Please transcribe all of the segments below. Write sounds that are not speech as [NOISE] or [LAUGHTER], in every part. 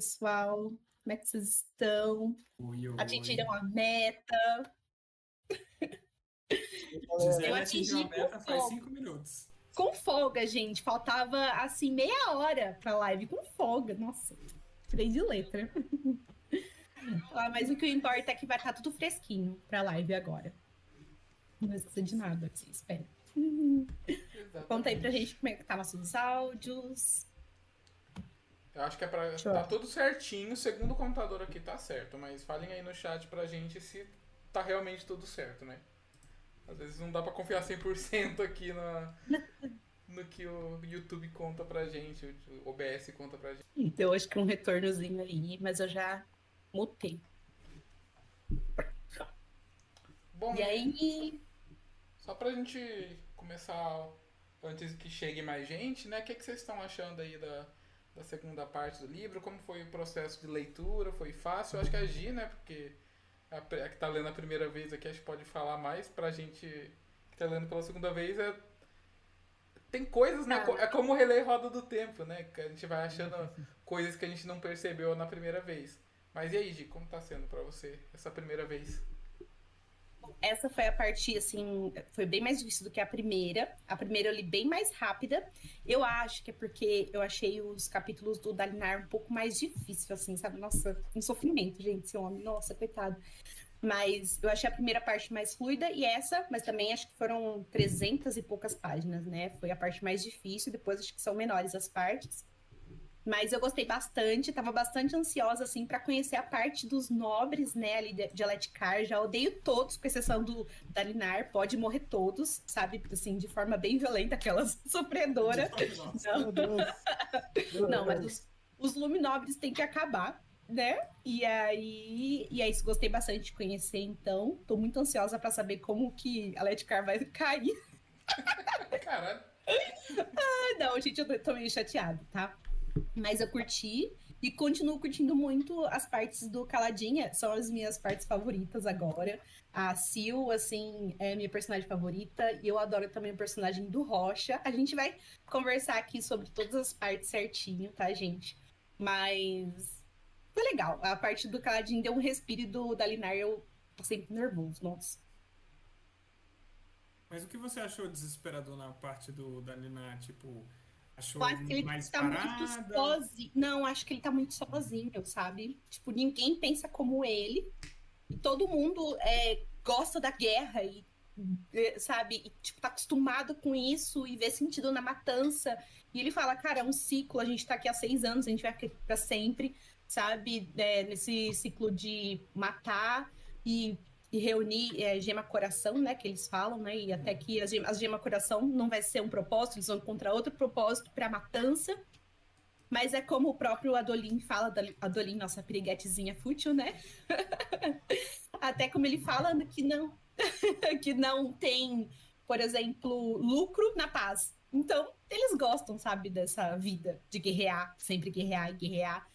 pessoal? Como é que vocês estão? Oi, oi. Atingiram a meta? Eu atingiu a atingi meta com faz cinco minutos. Com folga, gente. Faltava, assim, meia hora pra live. Com folga. Nossa, tirei de letra. [LAUGHS] Ah, mas o que importa é que vai estar tudo fresquinho pra live agora. Não esquecer de nada, assim, espera. [LAUGHS] Conta aí pra gente como é que tá nossos áudios. Eu acho que é pra. Tá tudo certinho, segundo o computador aqui tá certo, mas falem aí no chat pra gente se tá realmente tudo certo, né? Às vezes não dá pra confiar 100% aqui na, [LAUGHS] no que o YouTube conta pra gente, o OBS conta pra gente. Então, acho que um retornozinho aí, mas eu já mutei. Bom, E aí, só pra gente começar antes que chegue mais gente, né? O que, que vocês estão achando aí da, da segunda parte do livro? Como foi o processo de leitura? Foi fácil? Eu acho que a Gi, né? Porque a, a que tá lendo a primeira vez aqui, acho que pode falar mais pra gente que tá lendo pela segunda vez. É... Tem coisas, né? É como reler Roda do Tempo, né? Que a gente vai achando [LAUGHS] coisas que a gente não percebeu na primeira vez. Mas e aí, Gi, como tá sendo pra você essa primeira vez? Essa foi a parte, assim, foi bem mais difícil do que a primeira. A primeira eu li bem mais rápida. Eu acho que é porque eu achei os capítulos do Dalinar um pouco mais difícil, assim, sabe? Nossa, um sofrimento, gente, esse homem. Nossa, coitado. Mas eu achei a primeira parte mais fluida e essa, mas também acho que foram 300 e poucas páginas, né? Foi a parte mais difícil, depois acho que são menores as partes. Mas eu gostei bastante, tava bastante ansiosa, assim, pra conhecer a parte dos nobres, né, ali de, de. Já odeio todos, com exceção do Dalinar, pode morrer todos, sabe? Assim, de forma bem violenta, aquelas [LAUGHS] sofredora. Não, [LAUGHS] não, mas os, os luminobres têm que acabar, né? E aí, e aí, gostei bastante de conhecer, então. Tô muito ansiosa pra saber como que a Eletkar vai cair. Caralho. [LAUGHS] Ah, não, gente, eu tô- tô meio chateada, tá? Mas eu curti e continuo curtindo muito as partes do Caladinha, são as minhas partes favoritas agora. A Sil, assim, é minha personagem favorita e eu adoro também o personagem do Rocha. A gente vai conversar aqui sobre todas as partes certinho, tá, gente? Mas foi legal. A parte do Caladinho deu um respiro do Dalinar eu sempre nervoso, nossa. Mas o que você achou desesperador na parte do Dalinar? Tipo, achou Eu acho que ele tá parada? muito sozinho. Não, acho que ele tá muito sozinho, sabe? Tipo, ninguém pensa como ele. E todo mundo é, gosta da guerra e, é, sabe? E, tipo, tá acostumado com isso e vê sentido na matança. E ele fala, cara, é um ciclo, a gente tá aqui há seis anos, a gente vai aqui pra sempre, sabe? É, nesse ciclo de matar e, e reunir é, gema coração, né? Que eles falam, né? E até que a gema, a gema coração não vai ser um propósito, eles vão encontrar outro propósito pra matança. Mas é como o próprio Adolin fala, Adolin- nossa piriguetezinha fútil, né? [LAUGHS] Até como ele fala que não, [LAUGHS] que não tem, por exemplo, lucro na paz. Então, eles gostam, sabe, dessa vida de guerrear, sempre guerrear guerrear.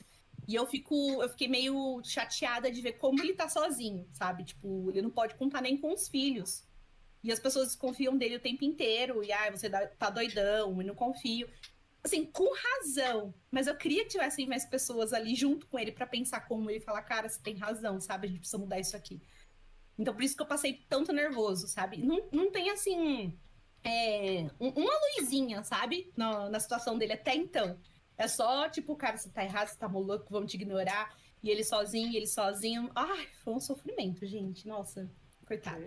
E eu fico, eu fiquei meio chateada de ver como ele tá sozinho, sabe? Tipo, ele não pode contar nem com os filhos. E as pessoas desconfiam dele o tempo inteiro. E, ah, você tá doidão, e não confio. Assim, com razão. Mas eu queria que tivessem mais pessoas ali junto com ele pra pensar como ele falar, cara, você tem razão, sabe? A gente precisa mudar isso aqui. Então, por isso que eu passei tanto nervoso, sabe? Não, não tem, assim, é, um- uma luzinha, sabe? Na, na situação dele até então. É só, tipo, cara, você tá errado, você tá maluco, vamos te ignorar. E ele sozinho, e ele sozinho. Ai, foi um sofrimento, gente. Nossa, coitado.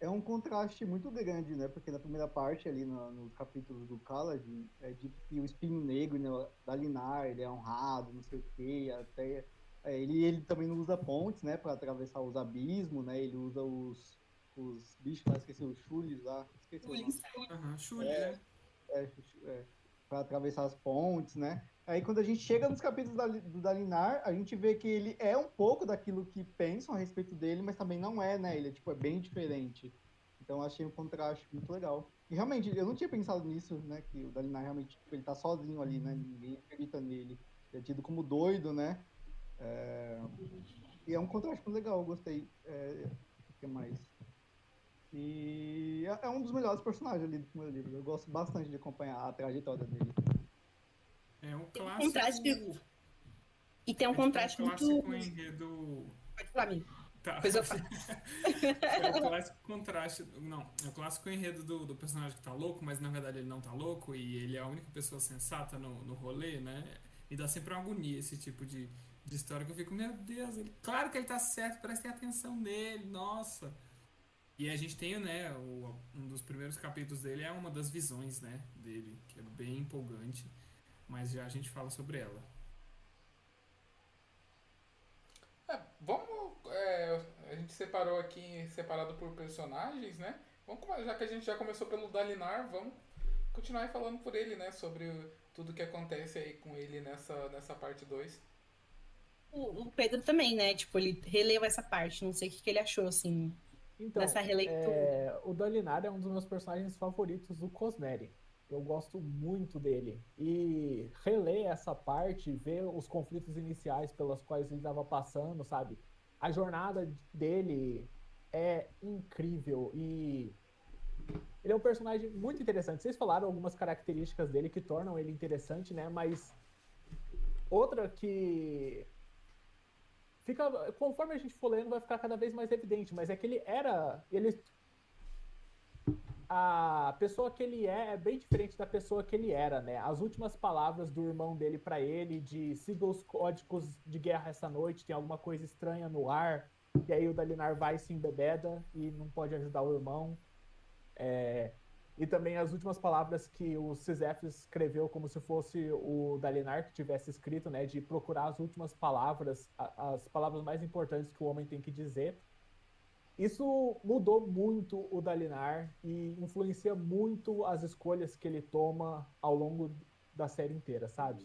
É um contraste muito grande, né? Porque na primeira parte, ali no, nos capítulos do Kaladin, é dito que o espinho negro né, da Linar, ele é honrado, não sei o quê, até... é, ele, ele também não usa pontes, né? Pra atravessar os abismos, né? Ele usa os, os bichos lá, esqueci, os chules lá. Esqueci o nome. Aham, Shuri, É. né? é, é, para atravessar as pontes, né? Aí quando a gente chega nos capítulos da, do Dalinar, a gente vê que ele é um pouco daquilo que pensam a respeito dele, mas também não é, né? Ele é, tipo, é bem diferente. Então achei um contraste muito legal. E realmente, eu não tinha pensado nisso, né? Que o Dalinar realmente, tipo, ele tá sozinho ali, né? Ninguém acredita nele. Ele é tido como doido, né? É, E é um contraste muito legal, gostei. É... O que mais? E é- é um dos melhores personagens ali do primeiro livro. Eu gosto bastante de acompanhar a trajetória dele. É um contraste. clássico. E tem um É contraste um muito. clássico enredo. Pode falar, amigo. Tá. Depois eu [LAUGHS] falo. é o clássico contraste. Não, é o clássico enredo do, do personagem que tá louco, mas na verdade ele não tá louco e ele é a única pessoa sensata no, no rolê, né? E dá sempre uma agonia esse tipo de, de história que eu fico, meu Deus, ele, claro que ele tá certo, prestem atenção nele, nossa. E a gente tem, né, o, um dos primeiros capítulos dele é uma das visões, né, dele, que é bem empolgante, mas já a gente fala sobre ela. É, vamos. é, a gente separou aqui, separado por personagens, né? Vamos, já que a gente já começou pelo Dalinar, vamos continuar falando por ele, né? Sobre o- tudo que acontece aí com ele nessa, nessa parte 2. O, o Pedro também, né? Tipo, ele releu essa parte. Não sei o que, que ele achou, assim, Então, dessa releitura. é, o Dalinar é um dos meus personagens favoritos do Cosmere. Eu gosto muito dele. E reler essa parte, ver os conflitos iniciais pelas quais ele estava passando, sabe? A jornada dele é incrível e ele é um personagem muito interessante. Vocês falaram algumas características dele que tornam ele interessante, né? Mas outra que fica conforme a gente for lendo vai ficar cada vez mais evidente, mas é que ele era, ele a pessoa que ele é é bem diferente da pessoa que ele era, né? As últimas palavras do irmão dele pra ele de siga os códigos de guerra essa noite, tem alguma coisa estranha no ar. E aí o Dalinar vai se embebeda e não pode ajudar o irmão. É, E também as últimas palavras que o Cisef escreveu como se fosse o Dalinar que tivesse escrito, né? De procurar as últimas palavras, as palavras mais importantes que o homem tem que dizer. Isso mudou muito o Dalinar e influencia muito as escolhas que ele toma ao longo da série inteira, sabe?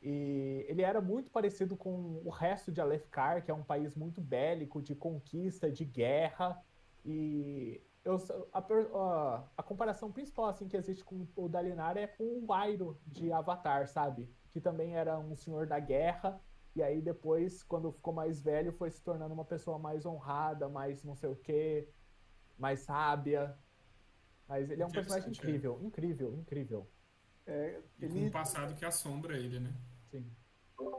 E ele era muito parecido com o resto de Alefkar, que é um país muito bélico, de conquista, de guerra. E eu, a, a- a comparação principal assim que existe com o Dalinar é com o Airo de Avatar, sabe? Que também era um senhor da guerra. E aí depois, quando ficou mais velho, foi se tornando uma pessoa mais honrada, mais não sei o quê, mais sábia. Mas ele é um personagem Interessante, é. incrível, incrível, incrível. É, E com ele, um passado que assombra ele, né? Sim.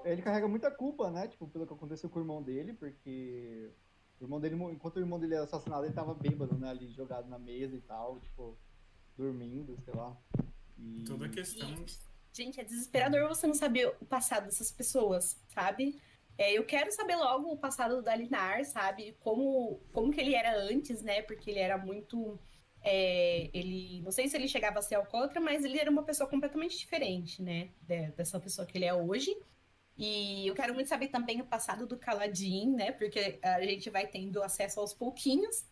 ele carrega muita culpa, né? Tipo, pelo que aconteceu com o irmão dele, porque o irmão dele, enquanto o irmão dele era assassinado, ele tava bêbado, né? Ali jogado na mesa e tal, tipo, dormindo, sei lá. E... Toda a questão. Gente, é desesperador você não saber o passado dessas pessoas, sabe? É, eu quero saber logo o passado do Dalinar, sabe? Como, como que ele era antes, né? Porque ele era muito. é, ele. Não sei se ele chegava a ser alcoólatra, mas ele era uma pessoa completamente diferente, né? de- dessa pessoa que ele é hoje. E eu quero muito saber também o passado do Kaladin, né? Porque a gente vai tendo acesso aos pouquinhos.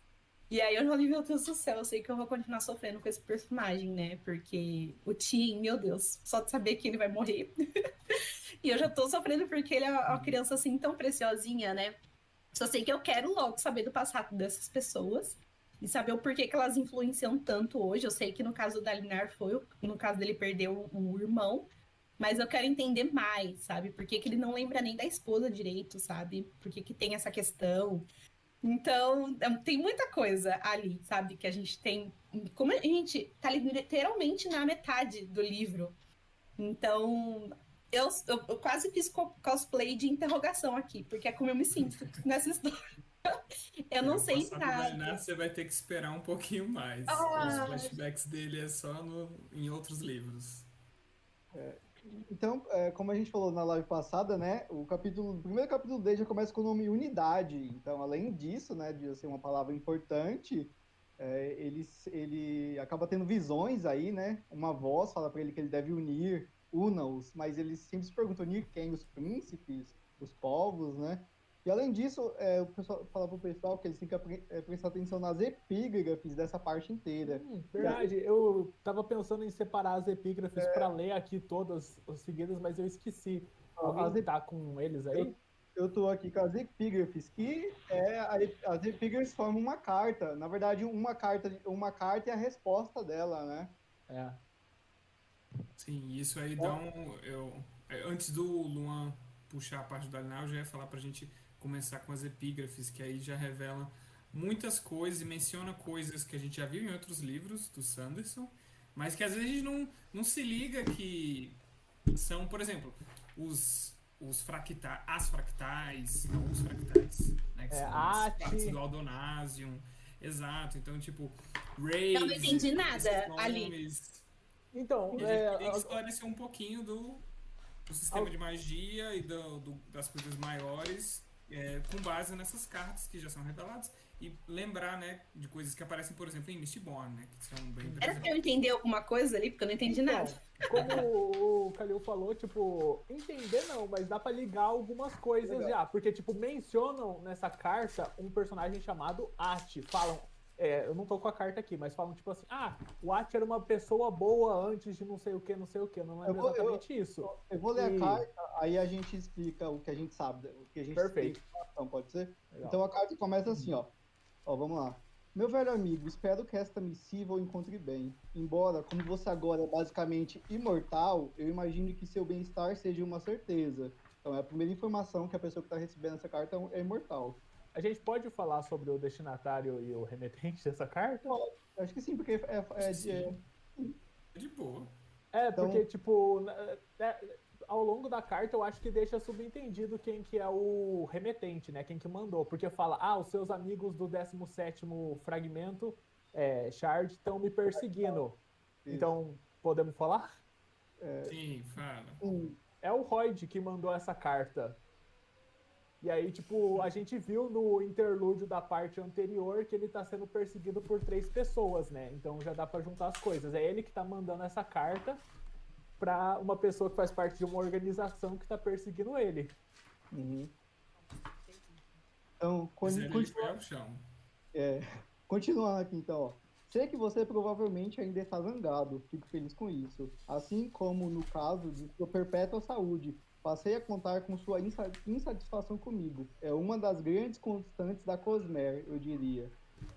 E aí eu falei, meu Deus do céu, eu sei que eu vou continuar sofrendo com esse personagem, né? Porque o Tim, meu Deus, só de saber que ele vai morrer. [LAUGHS] e eu já tô sofrendo porque ele é uma criança assim tão preciosinha, né? Só sei que eu quero logo saber do passado dessas pessoas e saber o porquê que elas influenciam tanto hoje. Eu sei que no caso do Dalinar foi, no caso dele perdeu o irmão, mas eu quero entender mais, sabe? Por que, que ele não lembra nem da esposa direito, sabe? Por que, que tem essa questão? Então, é- tem muita coisa ali, sabe? Que a gente tem. Como a gente tá literalmente na metade do livro. Então, eu, eu, eu quase fiz co- cosplay de interrogação aqui, porque é como eu me sinto [LAUGHS] nessa história. Eu não O sei nada. você vai ter que esperar um pouquinho mais. Ah. Os flashbacks dele é só no, em outros livros. Então, é, como a gente falou na live passada, né, o capítulo, o primeiro capítulo dele já começa com o nome unidade. Então, além disso, né, de ser uma palavra importante, é, ele, ele acaba tendo visões aí, né? Uma voz fala para ele que ele deve unir, una-os, mas ele sempre se pergunta unir quem? Os príncipes, os povos, né? E além disso, é, o pessoal fala pro pessoal que eles têm que é, prestar atenção nas epígrafes dessa parte inteira. Hum, verdade, eu tava pensando em separar as epígrafes É. pra ler aqui todas as seguidas, mas eu esqueci. Alguém As tá com eles aí? Eu tô aqui com as epígrafes, que é a, as epígrafes formam uma carta. Na verdade, uma carta, uma carta é a resposta dela, né? É. Sim, isso aí dá um. Eu, é, antes do Luan puxar a parte do Dalinar, eu já ia falar pra gente começar com as epígrafes, que aí já revelam muitas coisas e menciona coisas que a gente já viu em outros livros do Sanderson, mas que às vezes a gente não, não se liga que são, por exemplo, os, os fractais, as fractais, não os fractais, né? Que É, são as partes do Aldonasium. Exato, então, tipo. Eu não entendi nada esses ali. nomes. Então, E a é, gente queria esclarecer um pouquinho do, do sistema de magia e do, do- das coisas maiores é, com base nessas cartas que já são reveladas. E lembrar, né, de coisas que aparecem, por exemplo, em Mistborn, né? Que são bem Era pra eu entender alguma coisa ali, porque eu não entendi nada. Então, como o Kalil falou, tipo, entender não, mas dá pra ligar algumas coisas Legal. já. Porque, tipo, mencionam nessa carta um personagem chamado Ati. Falam, é, eu não tô com a carta aqui, mas falam, tipo assim, ah, o Ati era uma pessoa boa antes de não sei o que, não sei o que. Não Eu lembro vou- eu- exatamente isso. Eu vou ler E- a carta, aí a gente explica o que a gente sabe, o que a gente Perfeito. Então, pode ser? Legal. Então a carta começa assim, ó. Ó, vamos lá. Meu velho amigo, espero que esta missiva o encontre bem. Embora, como você agora é basicamente imortal, eu imagino que seu bem-estar seja uma certeza. Então é a primeira informação que a pessoa que está recebendo essa carta é imortal. A gente pode falar sobre o destinatário e o remetente dessa carta? Eu acho que sim, porque é, é de- é- De boa. É, Então- porque, tipo, é, ao longo da carta eu acho que deixa subentendido quem que é o remetente, né? Quem que mandou. Porque fala, ah, os seus amigos do 17º fragmento, é, Shard, estão me perseguindo. Isso. Então, podemos falar? Sim, fala. É o Royd que mandou essa carta. E aí, tipo, a gente viu no interlúdio da parte anterior que ele tá sendo perseguido por três pessoas, né? Então já dá pra juntar as coisas. É ele que tá mandando essa carta pra uma pessoa que faz parte de uma organização que tá perseguindo ele. uhum. Então, con- Mas ele continua- foi ao chão. É, continuando aqui então, ó. Sei que você provavelmente ainda está zangado, fico feliz com isso. Assim como no caso de sua perpétua saúde, passei a contar com sua insa- insatisfação comigo. É uma das grandes constantes da Cosmer, eu diria.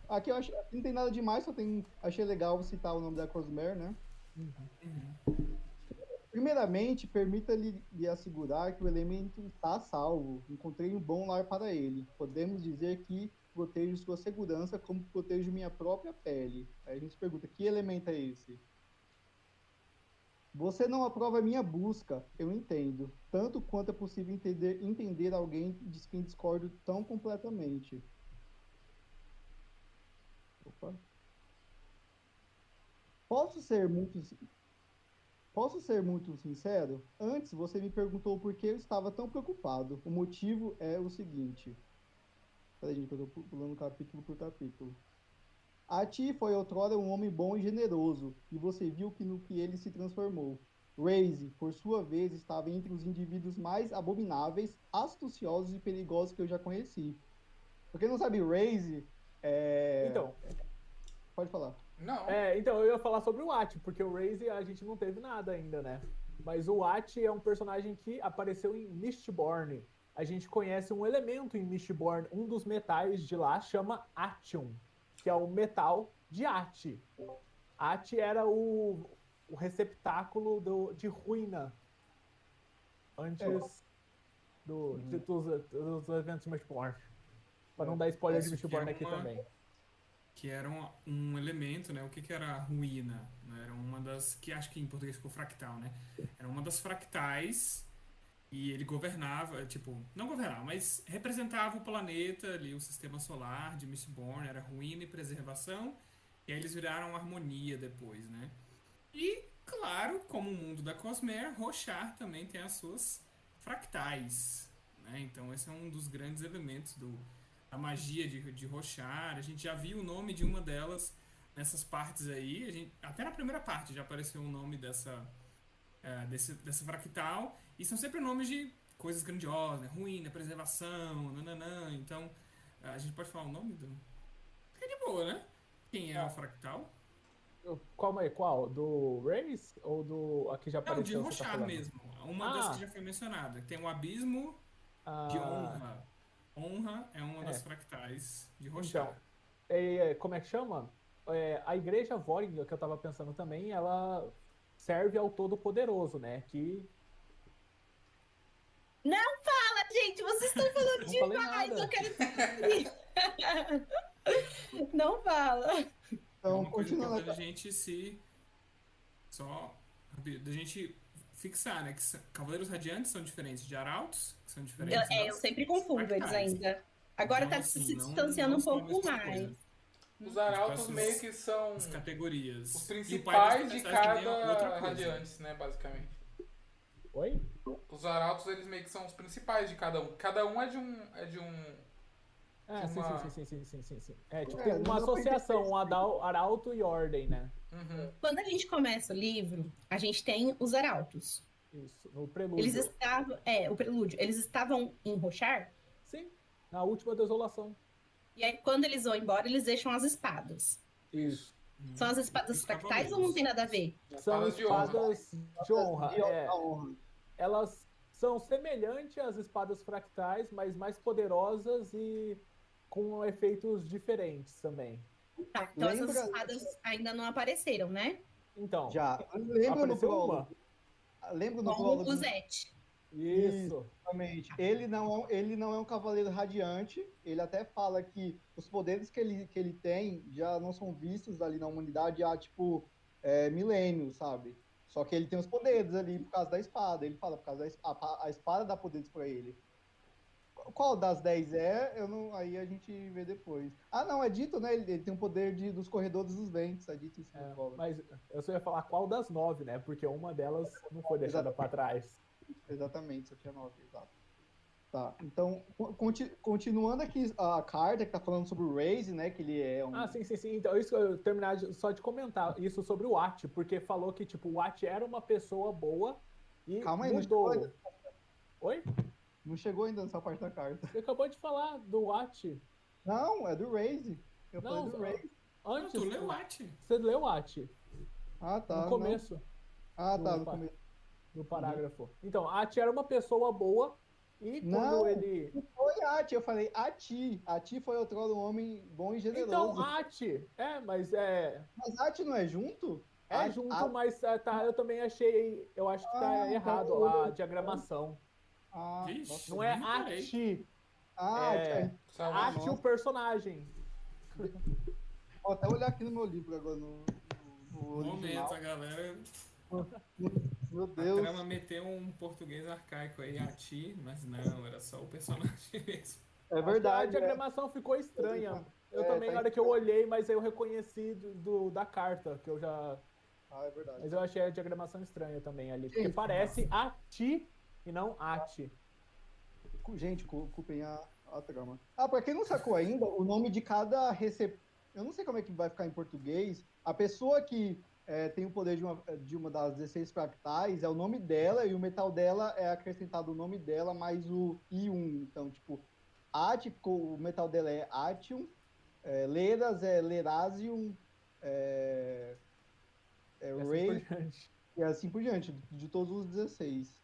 Aqui eu acho, não tem nada demais, só tem, achei legal citar o nome da Cosmer, né? Primeiramente, permita-lhe lhe assegurar que o elemento está salvo. Encontrei um bom lar para ele. Podemos dizer que protejo sua segurança como protejo minha própria pele. Aí a gente pergunta, que elemento é esse? Você não aprova minha busca, eu entendo. Tanto quanto é possível entender, entender alguém de quem discordo tão completamente. Opa. Posso ser muito Posso ser muito sincero? Antes você me perguntou por que eu estava tão preocupado. O motivo é o seguinte. Peraí, gente, eu tô pulando capítulo por capítulo. A ti foi outrora um homem bom e generoso, e você viu que no que ele se transformou. Raze, por sua vez, estava entre os indivíduos mais abomináveis, astuciosos e perigosos que eu já conheci. Pra quem não sabe, Raze é. Então, Pode falar. Não. é, então eu ia falar sobre o At, porque o Raze a gente não teve nada ainda, né? Mas o At é um personagem que apareceu em Mistborn. A gente conhece um elemento em Mistborn, um dos metais de lá chama Atium, que é o metal de At. At era o, o receptáculo do, de ruína antes do, de- dos, dos eventos de Mistborn. Pra não dar spoiler de Isso Mistborn é aqui uma- também. que era um, um elemento, né? O que, que era a ruína? Era uma das. que acho que em português ficou fractal, né? Era uma das fractais e ele governava, tipo, não governava, mas representava o planeta ali, o sistema solar de Mistborn, era ruína e preservação, e aí eles viraram harmonia depois, né? E, claro, como o mundo da Cosmer, Rochar também tem as suas fractais, né? Então esse é um dos grandes elementos do, a magia de, de Rochar. A gente já viu o nome de uma delas nessas partes aí. Gente, até na primeira parte já apareceu o nome dessa, é, desse, dessa fractal. E são sempre nomes de coisas grandiosas, né? ruína, preservação, nananã. Então, a gente pode falar o nome do. Fica de boa, né? Quem é Ah. o fractal? Qual é? Qual? Do Race? Ou do. Aqui já Não, de apareceu? tá Rochar falando? mesmo. Uma das Ah. que já foi mencionada. Tem o abismo Ah, de honra. Honra é uma das É. fractais de Rochar. Então, é, como é que chama? É, a igreja Voring, que eu tava pensando também, ela serve ao Todo-Poderoso, né? Que. Fala, gente, vocês estão falando Não demais, eu quero [LAUGHS] Não fala. Então, uma coisa continuando importante aqui. da gente se. Só. Da gente fixar, né? Que Cavaleiros Radiantes são diferentes de Arautos, que são Eu, diferentes é, eu sempre confundo eles ainda. Agora Então, tá se assim, não- distanciando não um pouco mais. coisa. Os arautos meio que são As categorias. os principais de é outra cada coisa. radiantes, né, basicamente. Oi? Os arautos, eles meio que são os principais de cada um. Cada um é de um. É de um. É, De sim, uma- sim, sim, sim, sim, sim, sim. É, tipo, É, tem uma associação, um arauto e ordem, né? Uhum. Quando a gente começa o livro, a gente tem os arautos. Isso, no prelúdio. Eles estavam. É, o prelúdio. Eles estavam em Rochar. Sim, na última desolação. E aí, quando eles vão embora, eles deixam as espadas. Isso. São as espadas fractais ou não tem nada a ver? São Espadas de honra. espadas de honra. É. elas são semelhantes às espadas fractais, mas mais poderosas e com efeitos diferentes também. Tá, então Lembra- essas espadas ainda não apareceram, né? Então, Já. Lembra no prólogo? uma. Lembra no Como prólogo? o Zete. Isso. Exatamente. Ele não, é, ele não é um cavaleiro radiante. Ele até fala que os poderes que ele, que ele tem já não são vistos ali na humanidade há, tipo, é, milênios, sabe? Só que ele tem os poderes ali por causa da espada. Ele fala por causa da espada. A espada dá poderes pra ele. Qual das 10 é? Eu não, aí a gente vê depois. Ah, não, é dito, né? Ele, ele tem o poder de, dos corredores dos ventos. É dito isso É, mas eu só ia falar qual das nove, né? Porque uma delas não foi deixada pra trás. Exatamente, só tinha nove, exato. Tá, então, co- conti- continuando aqui a carta que tá falando sobre o Raze, né, que ele é um... Ah, sim, sim, sim. Então, isso que eu terminar de- só de comentar isso sobre o At, porque falou que, tipo, o At era uma pessoa boa e Calma aí, não mudou. chegou, ainda, Oi? não chegou ainda nessa parte da carta. Você acabou de falar do At. Não, é do Raze. Eu Não, falei do Raze. Ah, Antes, tu leu o At. você leu o At, Ah, tá. no não. começo Ah, tá, no Opa. começo. do parágrafo. Então, At era uma pessoa boa e quando Não. ele... Não foi Ati, eu falei Ati. Ati foi outrora um homem bom e generoso. Então, At, é, mas é... Mas Ati não é junto? É Ah, junto, ah, mas é, tá, eu também achei, eu acho que tá Ah, errado então- a diagramação. Ah, Vixe. nossa. Não é. Ati, ah é- Ati. Ati o personagem. Vou até olhar aqui no meu livro agora, no, no, no original. Momento, a galera. [LAUGHS] Meu A Deus. trama meteu um português arcaico aí, a ti, mas não, era só o personagem [LAUGHS] mesmo. É verdade. A é. diagramação ficou estranha. Eu É, também, tá na hora que eu olhei, mas aí eu reconheci do, do- da carta, que eu já. Ah, é verdade. Mas eu achei a diagramação estranha também ali. Porque Gente, parece Ati e não Ati. Cu- Gente, cu- culpem a, a trama. Ah, pra quem não sacou ainda, o nome de cada recep... Eu não sei como é que vai ficar em português. A pessoa que é, tem o poder de uma, de uma das 16 fractais é o nome dela e o metal dela é acrescentado o nome dela mais o I1. Então, tipo, At, o metal dela é Atium, é, Leras é Lerasium, é, é E assim por Ray diante. e assim por diante, de todos os 16.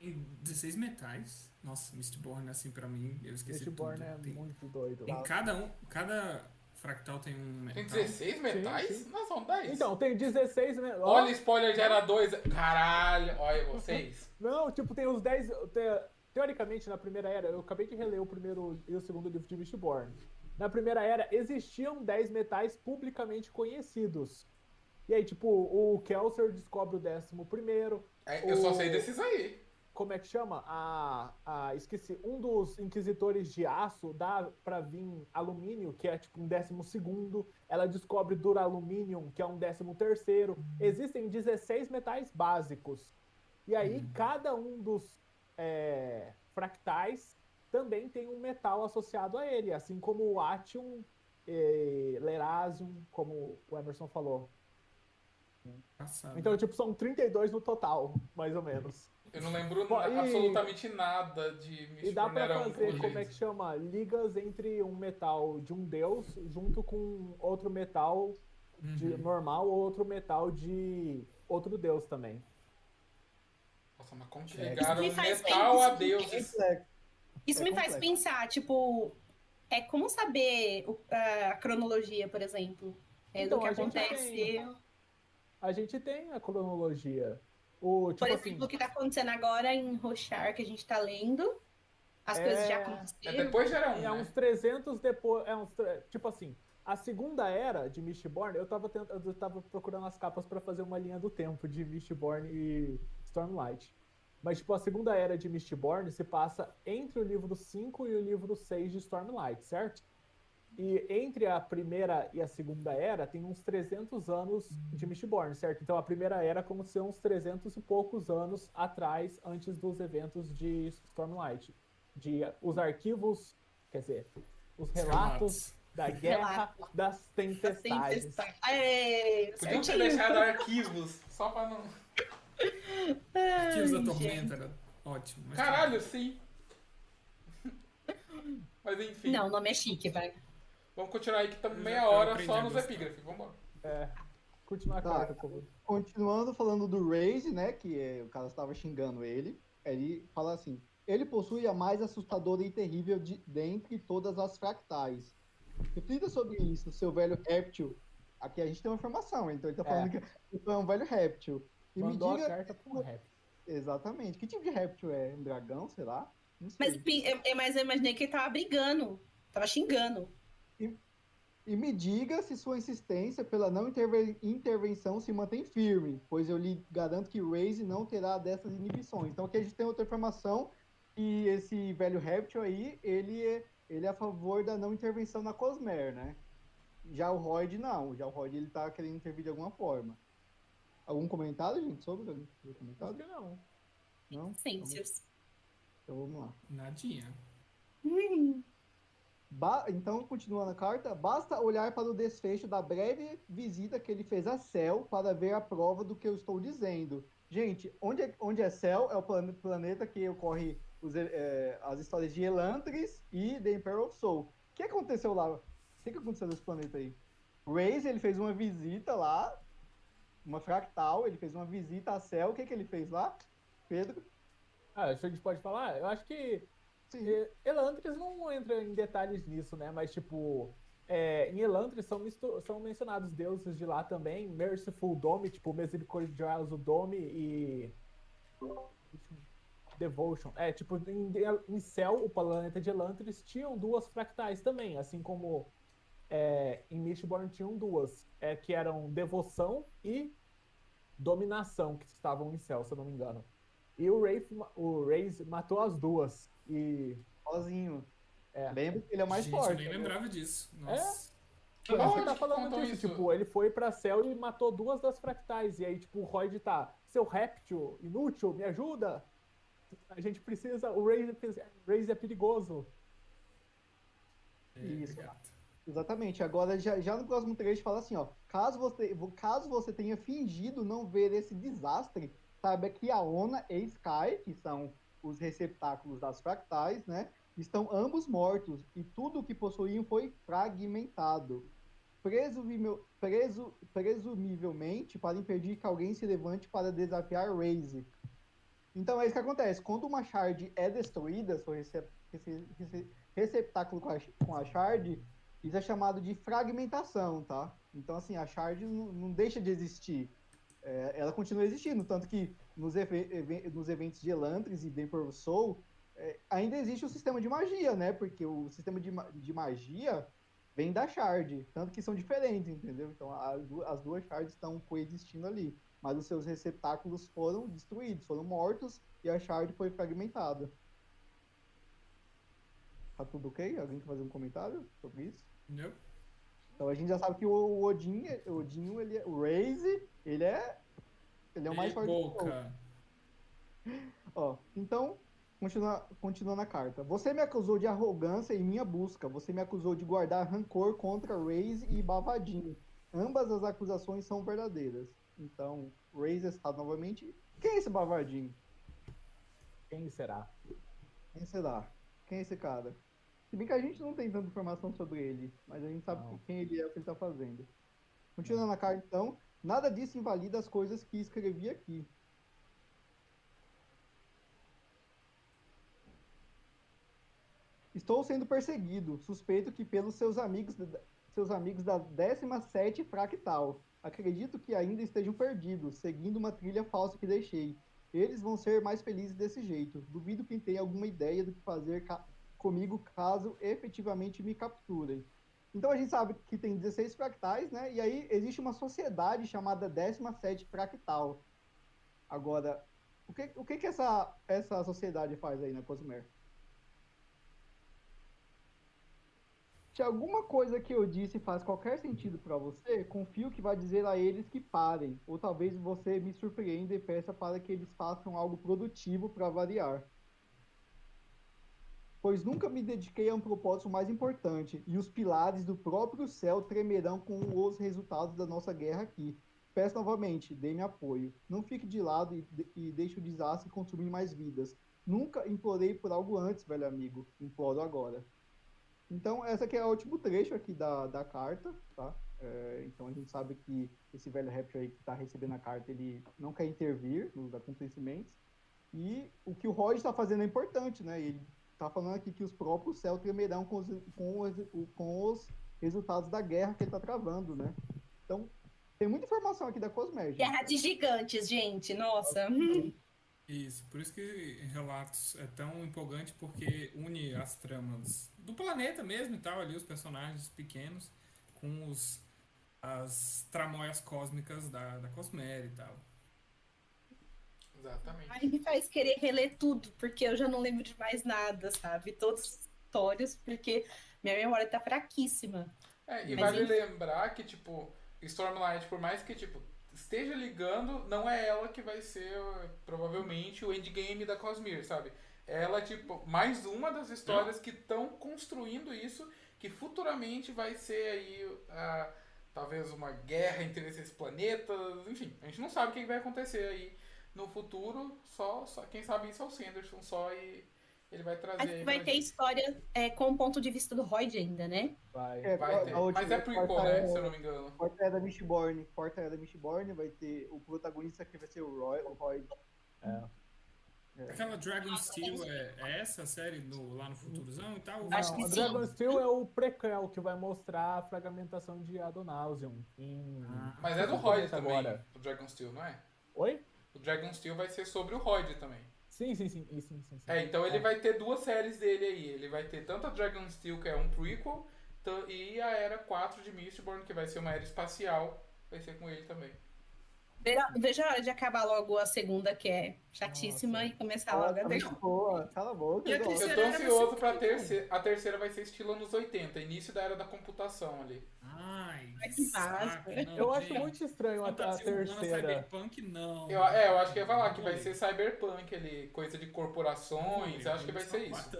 Em 16 metais. Nossa, Mistborn, assim, pra mim, eu esqueci Mistborn tudo. é Tem, muito doido. tem cada um, cada fractal tem um metal. Tem 16 metais? sim. Não, são 10. Então, tem 16. né? Ó, Olha, spoiler já era 2. Caralho, olha vocês. [LAUGHS] Não, tipo, tem os 10. te- teoricamente, na primeira era, eu acabei de reler o primeiro e o segundo livro de Mistborn. Na primeira era, existiam 10 metais publicamente conhecidos. E aí, tipo, o Kelser descobre o décimo primeiro. É, Eu só sei desses aí. Como é que chama? A, a, esqueci. Um dos inquisitores de aço dá pra vir alumínio, que é tipo um décimo segundo. Ela descobre duraluminium, que é um décimo terceiro. Existem 16 metais básicos. E aí, cada um dos é, fractais também tem um metal associado a ele, assim como o Atium, eh, Lerasium, como o Emerson falou. Passado. Então, tipo, são 32 no total, mais ou menos. Eu não lembro Pô, e- absolutamente nada de E dá pra um fazer, com como é que chama? Ligas entre um metal de um deus junto com outro metal de Uhum. normal ou outro metal de outro deus também. Nossa, mas como que É, ligaram isso me faz metal a deuses? É, Isso É me faz complexo. pensar, tipo, é como saber o- a cronologia, por exemplo, é, Então, do que a gente acontece. tem- A gente tem a cronologia. O, tipo Por assim, exemplo, o que tá acontecendo agora em Rochar, que a gente tá lendo, as É- coisas já É, aconteceram. depois já era um, é né? uns 300 depois. É uns, tipo assim, a segunda era de Mistborn, eu tava, tentando, eu tava procurando as capas pra fazer uma linha do tempo de Mistborn e Stormlight. Mas, tipo, a segunda era de Mistborn se passa entre o livro 5 e o livro 6 de Stormlight, certo? E entre a primeira e a segunda era tem uns 300 anos de Mistborn, certo? Então a primeira era como se uns 300 e poucos anos atrás, antes dos eventos de Stormlight. De os arquivos, quer dizer, os relatos da guerra Relato. das tempestades. É, Podiam ter deixado arquivos, só pra não. Arquivos da Tormenta era ótimo. mas Caralho, sim. [LAUGHS] Mas enfim. Não, o nome é chique, vai. Vamos continuar aí que estamos meia hora só nos epígrafes. Vambora. É. Continuar a Tá. carta, por favor. Continuando falando do Raze, né? Que é, o cara estava xingando ele. Ele fala assim: ele possui a mais assustadora e terrível de, dentre todas as fractais. Reflita sobre isso, seu velho réptil. Aqui a gente tem uma informação, então ele tá falando que [LAUGHS] ele é um velho réptil. E Mandou me diga. a carta pro rap. Exatamente. Que tipo de réptil é? Um dragão, sei lá? Não sei. Mas, é- é- mas eu imaginei que ele tava brigando. Tava xingando. E me diga se sua insistência pela não interve- intervenção se mantém firme, pois eu lhe garanto que Raze não terá dessas inibições. Então aqui a gente tem outra informação e esse velho réptil aí, ele é, ele é a favor da não intervenção na Cosmer, né? Já o Royd não, já o Royd ele tá querendo intervir de alguma forma. Algum comentário, gente, sobre algum Acho comentário? que não. Não? Ciências. Então vamos lá. Nadinha. Hum, então, continuando a carta, basta olhar para o desfecho da breve visita que ele fez a Cell para ver a prova do que eu estou dizendo. Gente, onde é, onde é Cell é o plane- planeta que ocorre os, eh, as histórias de Elantris e The Imperial Soul. O que aconteceu lá? O que, que aconteceu nesse planeta aí? Raze, ele fez uma visita lá, uma fractal, ele fez uma visita a Cell. O que, que ele fez lá? Pedro? Ah, acho que a gente pode falar. Eu acho que Elantris não entra em detalhes nisso, né? Mas, tipo, é, em Elantris são, são mencionados deuses de lá também. Merciful Dome, tipo, Misericordioso Dome e. Devotion. É, tipo, em, em Céu, o planeta de Elantris, tinham duas fractais também, assim como é, em Mistborn tinham duas, é, que eram Devoção e Dominação, que estavam em Céu, se eu não me engano. E o Rafe, o Raze matou as duas. E. Sozinho. É. Lembra que ele é o mais Gente, forte. eu nem né? lembrava disso. Nossa. Tipo, Aonde você tá falando disso, isso? tipo, ele foi pra céu e matou duas das fractais. E aí, tipo, o Royd tá, seu réptil, inútil, me ajuda. A gente precisa, o Raze, Raze é perigoso. É, Isso. obrigado. Exatamente. Agora, já, já no próximo trecho, fala assim, ó. Caso você, caso você tenha fingido não ver esse desastre, saiba que a Ona e Sky, que são os receptáculos das fractais, né? Estão ambos mortos e tudo o que possuíam foi fragmentado. Presumível, presu, presumivelmente para impedir que alguém se levante para desafiar Raze. Então é isso que acontece. Quando uma shard é destruída, seu recep, rece- rece- receptáculo com a, com a shard, isso é chamado de fragmentação, tá? Então, assim, a shard não, não deixa de existir. É, ela continua existindo, tanto que nos, nos eventos de Elantris e Vapor Soul, é, ainda existe o sistema de magia, né? Porque o sistema de, de magia vem da shard, tanto que são diferentes, entendeu? Então, as, du- as duas shards estão coexistindo ali, mas os seus receptáculos foram destruídos, foram mortos e a shard foi fragmentada. Tá tudo ok? Alguém quer fazer um comentário sobre isso? Entendeu? Então a gente já sabe que o, o Odin, o Odinho, ele é, o Raze, ele é ele é o mais forte boca. Ó, então, continua, continuando a carta. Você me acusou de arrogância em minha busca. Você me acusou de guardar rancor contra Raze e Bavadinho. Ambas as acusações são verdadeiras. Então, Raze está novamente. Quem é esse Bavardinho? Quem será? Quem será? Quem é esse cara? Se bem que a gente não tem tanta informação sobre ele, mas a gente sabe Não. quem ele é, o que ele está fazendo. Continuando a carta, então, nada disso invalida as coisas que escrevi aqui. Estou sendo perseguido, suspeito que pelos seus amigos, seus amigos da 17 Fractal. Acredito que ainda estejam perdidos, seguindo uma trilha falsa que deixei. Eles vão ser mais felizes desse jeito. Duvido que tenha alguma ideia do que fazer ca- comigo caso efetivamente me capturem. Então a gente sabe que tem 16 fractais, né? E aí existe uma sociedade chamada 17 Fractal. Agora, O que, o que, que essa, essa sociedade faz aí na Cosmer? Se alguma coisa que eu disse faz qualquer sentido para você, confio que vai dizer a eles que parem. Ou talvez você me surpreenda e peça para que eles façam algo produtivo para variar. Pois nunca me dediquei a um propósito mais importante, e os pilares do próprio céu tremerão com os resultados da nossa guerra aqui. Peço novamente, dê-me apoio. Não fique de lado e, e deixe o desastre consumir mais vidas. Nunca implorei por algo antes, velho amigo. Imploro agora. Então, essa aqui é o último trecho aqui da, da carta, tá? É, então, a gente sabe que esse velho Rapture aí que está recebendo a carta, ele não quer intervir nos acontecimentos. E o que o Roger está fazendo é importante, né? Ele está falando aqui que os próprios céus tremerão com os, com os, com os resultados da guerra que ele está travando, né? Então, tem muita informação aqui da Cosmética. Guerra de gigantes, gente, nossa. Isso, por isso que Relatos é tão empolgante, porque une as tramas do planeta mesmo e tal, ali, os personagens pequenos, com os, as tramóias cósmicas da, da Cosmere e tal. Exatamente. Aí me faz querer reler tudo, porque eu já não lembro de mais nada, sabe? Todas as histórias, porque minha memória tá fraquíssima. É, e Mas vale enfim. lembrar que, tipo, Stormlight, por mais que, tipo, esteja ligando, não é ela que vai ser, provavelmente, o endgame da Cosmere, sabe? Ela, tipo, mais uma das histórias que estão construindo isso, que futuramente vai ser aí, a, talvez, uma guerra entre esses planetas, enfim, a gente não sabe o que vai acontecer aí no futuro, só, só quem sabe isso é o Sanderson só e ele vai trazer Acho vai ter gente. história é, com o ponto de vista do Royd ainda, né? Vai. É, Vai ter. Mas é prequel, quarta né? é- Se eu não me engano. Quarta é da Mistborn. Quarta é da Mistborn, vai ter o protagonista que vai ser o Roy, o Roy. É. Aquela Dragon Steel é, é essa série no, lá no Futurozão e tal? Acho Não, que a sim. Dragon Steel é o prequel que vai mostrar a fragmentação de Adonausium. Em... Ah. Mas é do Royd começo também, agora. o Dragon Steel, não é? Oi? O Dragon Steel vai ser sobre o Royd também. Sim, sim, sim. sim, sim, sim. É, então ele vai ter duas séries dele aí. Ele vai ter tanto a Dragon Steel, que é um prequel, e a Era 4 de Mistborn, que vai ser uma era espacial, vai ser com ele também. Veja, veja a hora de acabar logo a segunda, que é chatíssima, Nossa. e começar Ela logo a terceira. [LAUGHS] boa. Cala a boca. A eu tô ansioso pra terceira. A terceira vai ser estilo anos 80, início da era da computação ali. Ai, Ai, que massa. não, Eu acho gente. muito estranho a, a terceira. Cyberpunk, não. Eu, é, eu acho que ia falar que vai ser cyberpunk ali, coisa de corporações, eu acho que vai ser isso.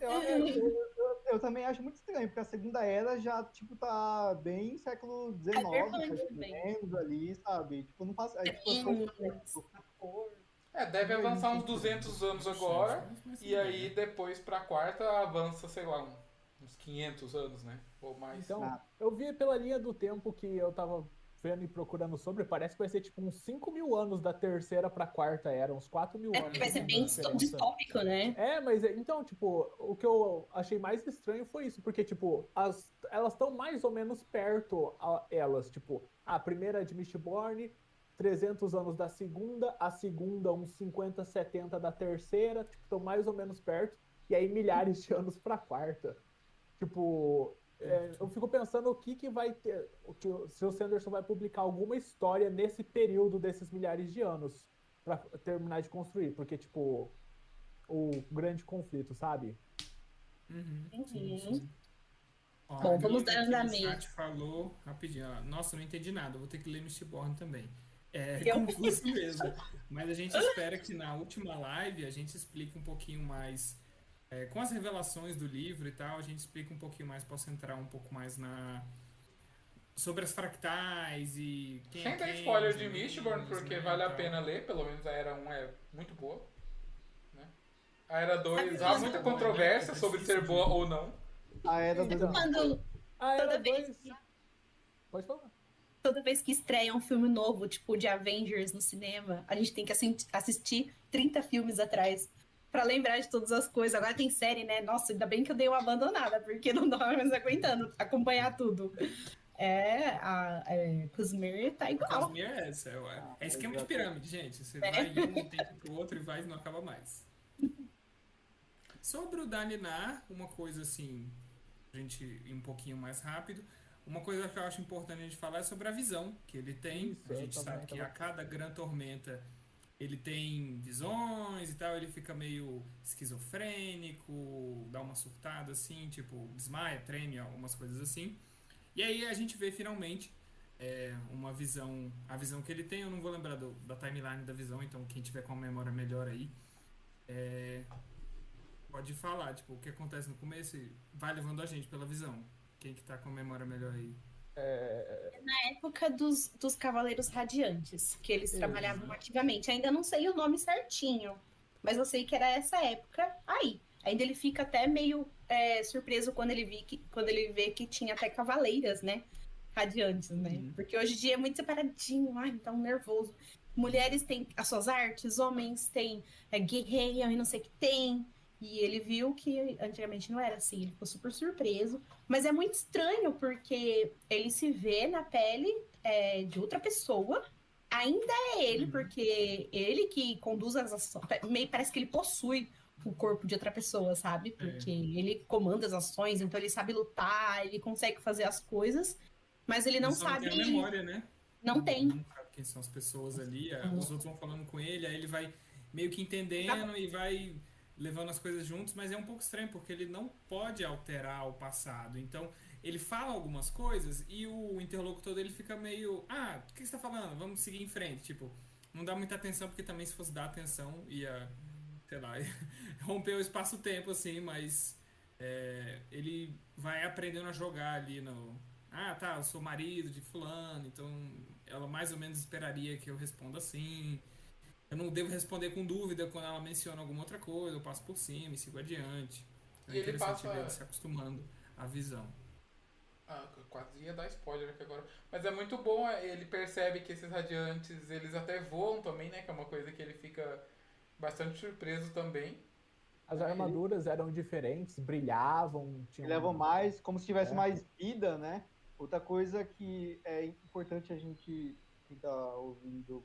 Eu, eu- eu- também acho muito estranho, porque a segunda era já, tipo, tá bem século XIX, também. menos ali, sabe? Tipo, não passa. Aí, tipo, É, deve avançar uns 200 anos agora, e aí depois pra quarta avança, sei lá, uns 500 anos, né? Ou mais. Então, Ah. eu vi pela linha do tempo que eu tava vendo e procurando sobre, parece que vai ser tipo uns 5 mil anos da terceira pra quarta era, uns 4 mil É anos. vai ser bem distópico, né? É, mas é- então, tipo, o que eu achei mais estranho foi isso, porque, tipo, as, elas estão mais ou menos perto, a- elas, tipo, a primeira é de Mistborn, 300 anos da segunda, a segunda uns 50, 70 da terceira, tipo, estão mais ou menos perto, e aí milhares de anos pra quarta. Tipo, é, eu fico pensando o que que vai ter, o que, o- se o Sanderson vai publicar alguma história nesse período desses milhares de anos pra terminar de construir, porque, tipo, o grande conflito, sabe? Uhum, Uhum. sim, sim. Ó, Bom, a vamos dar andamento. chat falou rapidinho. ó, Nossa, não entendi nada. Vou ter que ler Mistborn também. É Eu- [LAUGHS] confuso mesmo. Mas a gente espera que na última live a gente explique um pouquinho mais. É, com as revelações do livro e tal, a gente explica um pouquinho mais, possa entrar um pouco mais na. Sobre as fractais e. Quem Sem é dar quem, spoiler de Mistborn, porque né, vale a tal. pena ler, pelo menos a Era 1 é muito boa. Né? A Era 2 Sabe há muita né? controvérsia É sobre ser de- boa ou não. A era Então, do. Quando, Ah, era toda vez, dois. que, Pode falar. toda vez que estreia um filme novo, tipo de Avengers no cinema, a gente tem que assistir 30 filmes atrás pra lembrar de todas as coisas. Agora tem série, né? Nossa, ainda bem que eu dei uma abandonada, porque não tava mais aguentando acompanhar tudo. É, a é, Cosmere tá igual. Cosmere é essa. É, é esquema de pirâmide, gente. Você É. vai em um, tem que ir pro outro e vai e não acaba mais. [LAUGHS] Sobre o Dalinar, uma coisa assim, a gente ir um pouquinho mais rápido. Uma coisa que eu acho importante a gente falar é sobre a visão que ele tem. Isso, a gente sabe que a cada grande tormenta ele tem visões e tal, ele fica meio esquizofrênico, dá uma surtada assim, tipo, desmaia, treme, algumas coisas assim. E aí a gente vê finalmente é, uma visão, a visão que ele tem, eu não vou lembrar do, da timeline da visão, então quem tiver com a memória melhor aí, é, pode falar, tipo, o que acontece no começo e vai levando a gente pela visão. Quem que tá com a memória melhor aí? É... Na época dos, dos Cavaleiros Radiantes, que eles trabalhavam ativamente. Ainda não sei o nome certinho, mas eu sei que era essa época aí. Ainda ele fica até meio é, surpreso quando ele, vi que, quando ele vê que tinha até cavaleiras, né? Radiantes, né? Uhum. Porque hoje em dia é muito separadinho, ai, tá um nervoso. Mulheres têm as suas artes, homens têm é, guerreiam e não sei o que tem. E ele viu que antigamente não era assim, ele ficou super surpreso. Mas é muito estranho, porque ele se vê na pele é, de outra pessoa. Ainda é ele, uhum. porque ele que conduz as ações. Meio parece que ele possui o corpo de outra pessoa, sabe? É. Porque é. ele comanda as ações, então ele sabe lutar, ele consegue fazer as coisas, mas ele não sabe. Não tem a memória, né? Não tem. Não sabe quem são as pessoas ali, uhum. os outros vão falando com ele, aí ele vai meio que entendendo e vai levando as coisas juntos, mas é um pouco estranho porque ele não pode alterar o passado. Então, ele fala algumas coisas e o interlocutor dele fica meio, ah, o que você está falando? Vamos seguir em frente, tipo, não dá muita atenção porque também se fosse dar atenção ia, sei lá, [LAUGHS] romper o espaço-tempo assim, mas é, ele vai aprendendo a jogar ali no, ah, tá, eu sou marido de fulano, então ela mais ou menos esperaria que eu responda assim. Eu não devo responder com dúvida quando ela menciona alguma outra coisa, eu passo por cima e sigo adiante. É e ele passa... ver se acostumando à visão. Ah, quase ia dar spoiler aqui agora. Mas é muito bom, é, ele percebe que esses radiantes, eles até voam também, né? Que é uma coisa que ele fica bastante surpreso também. As armaduras eram diferentes, brilhavam, tinham... Levam mais, como se tivesse é. mais vida, né? Outra coisa que é importante a gente que tá ouvindo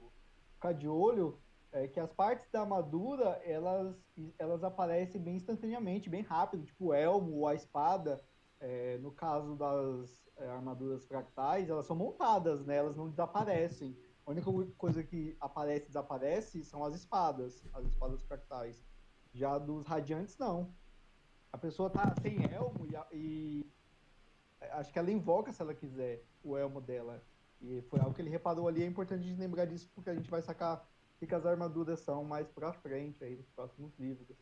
ficar de olho é que as partes da armadura, elas, elas aparecem bem instantaneamente, bem rápido, tipo o elmo ou a espada, é, no caso das é, armaduras fractais, elas são montadas, né? Elas não desaparecem. A única coisa que aparece e desaparece são as espadas, as espadas fractais. Já dos radiantes, não. A pessoa tá sem elmo e, e acho que ela invoca, se ela quiser, o elmo dela. E foi algo que ele reparou ali. É importante a gente lembrar disso, porque a gente vai sacar que as armaduras são mais pra frente aí, nos próximos livros.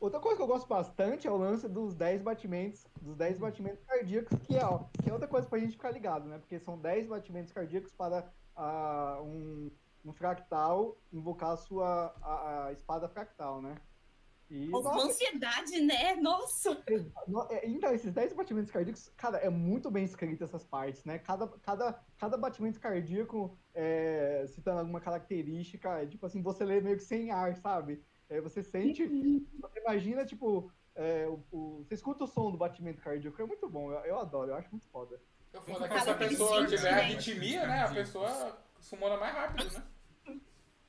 Outra coisa que eu gosto bastante é o lance dos 10 batimentos, dos 10 batimentos cardíacos, que é, ó, que é outra coisa pra gente ficar ligado, né? Porque são 10 batimentos cardíacos para uh, um, um fractal invocar a sua a, a espada fractal, né? E, uma ansiedade, né? Nossa! É, então, esses 10 batimentos cardíacos, cara, é muito bem escrito essas partes, né? Cada, cada, cada batimento cardíaco, é, citando alguma característica, é, tipo assim, você lê meio que sem ar, sabe? É, você sente, você imagina, tipo, é, o, o, você escuta o som do batimento cardíaco, é muito bom, eu, eu adoro, eu acho muito foda. Eu foda que se a pessoa tiver arritmia, né? A pessoa sumona mais rápido, né?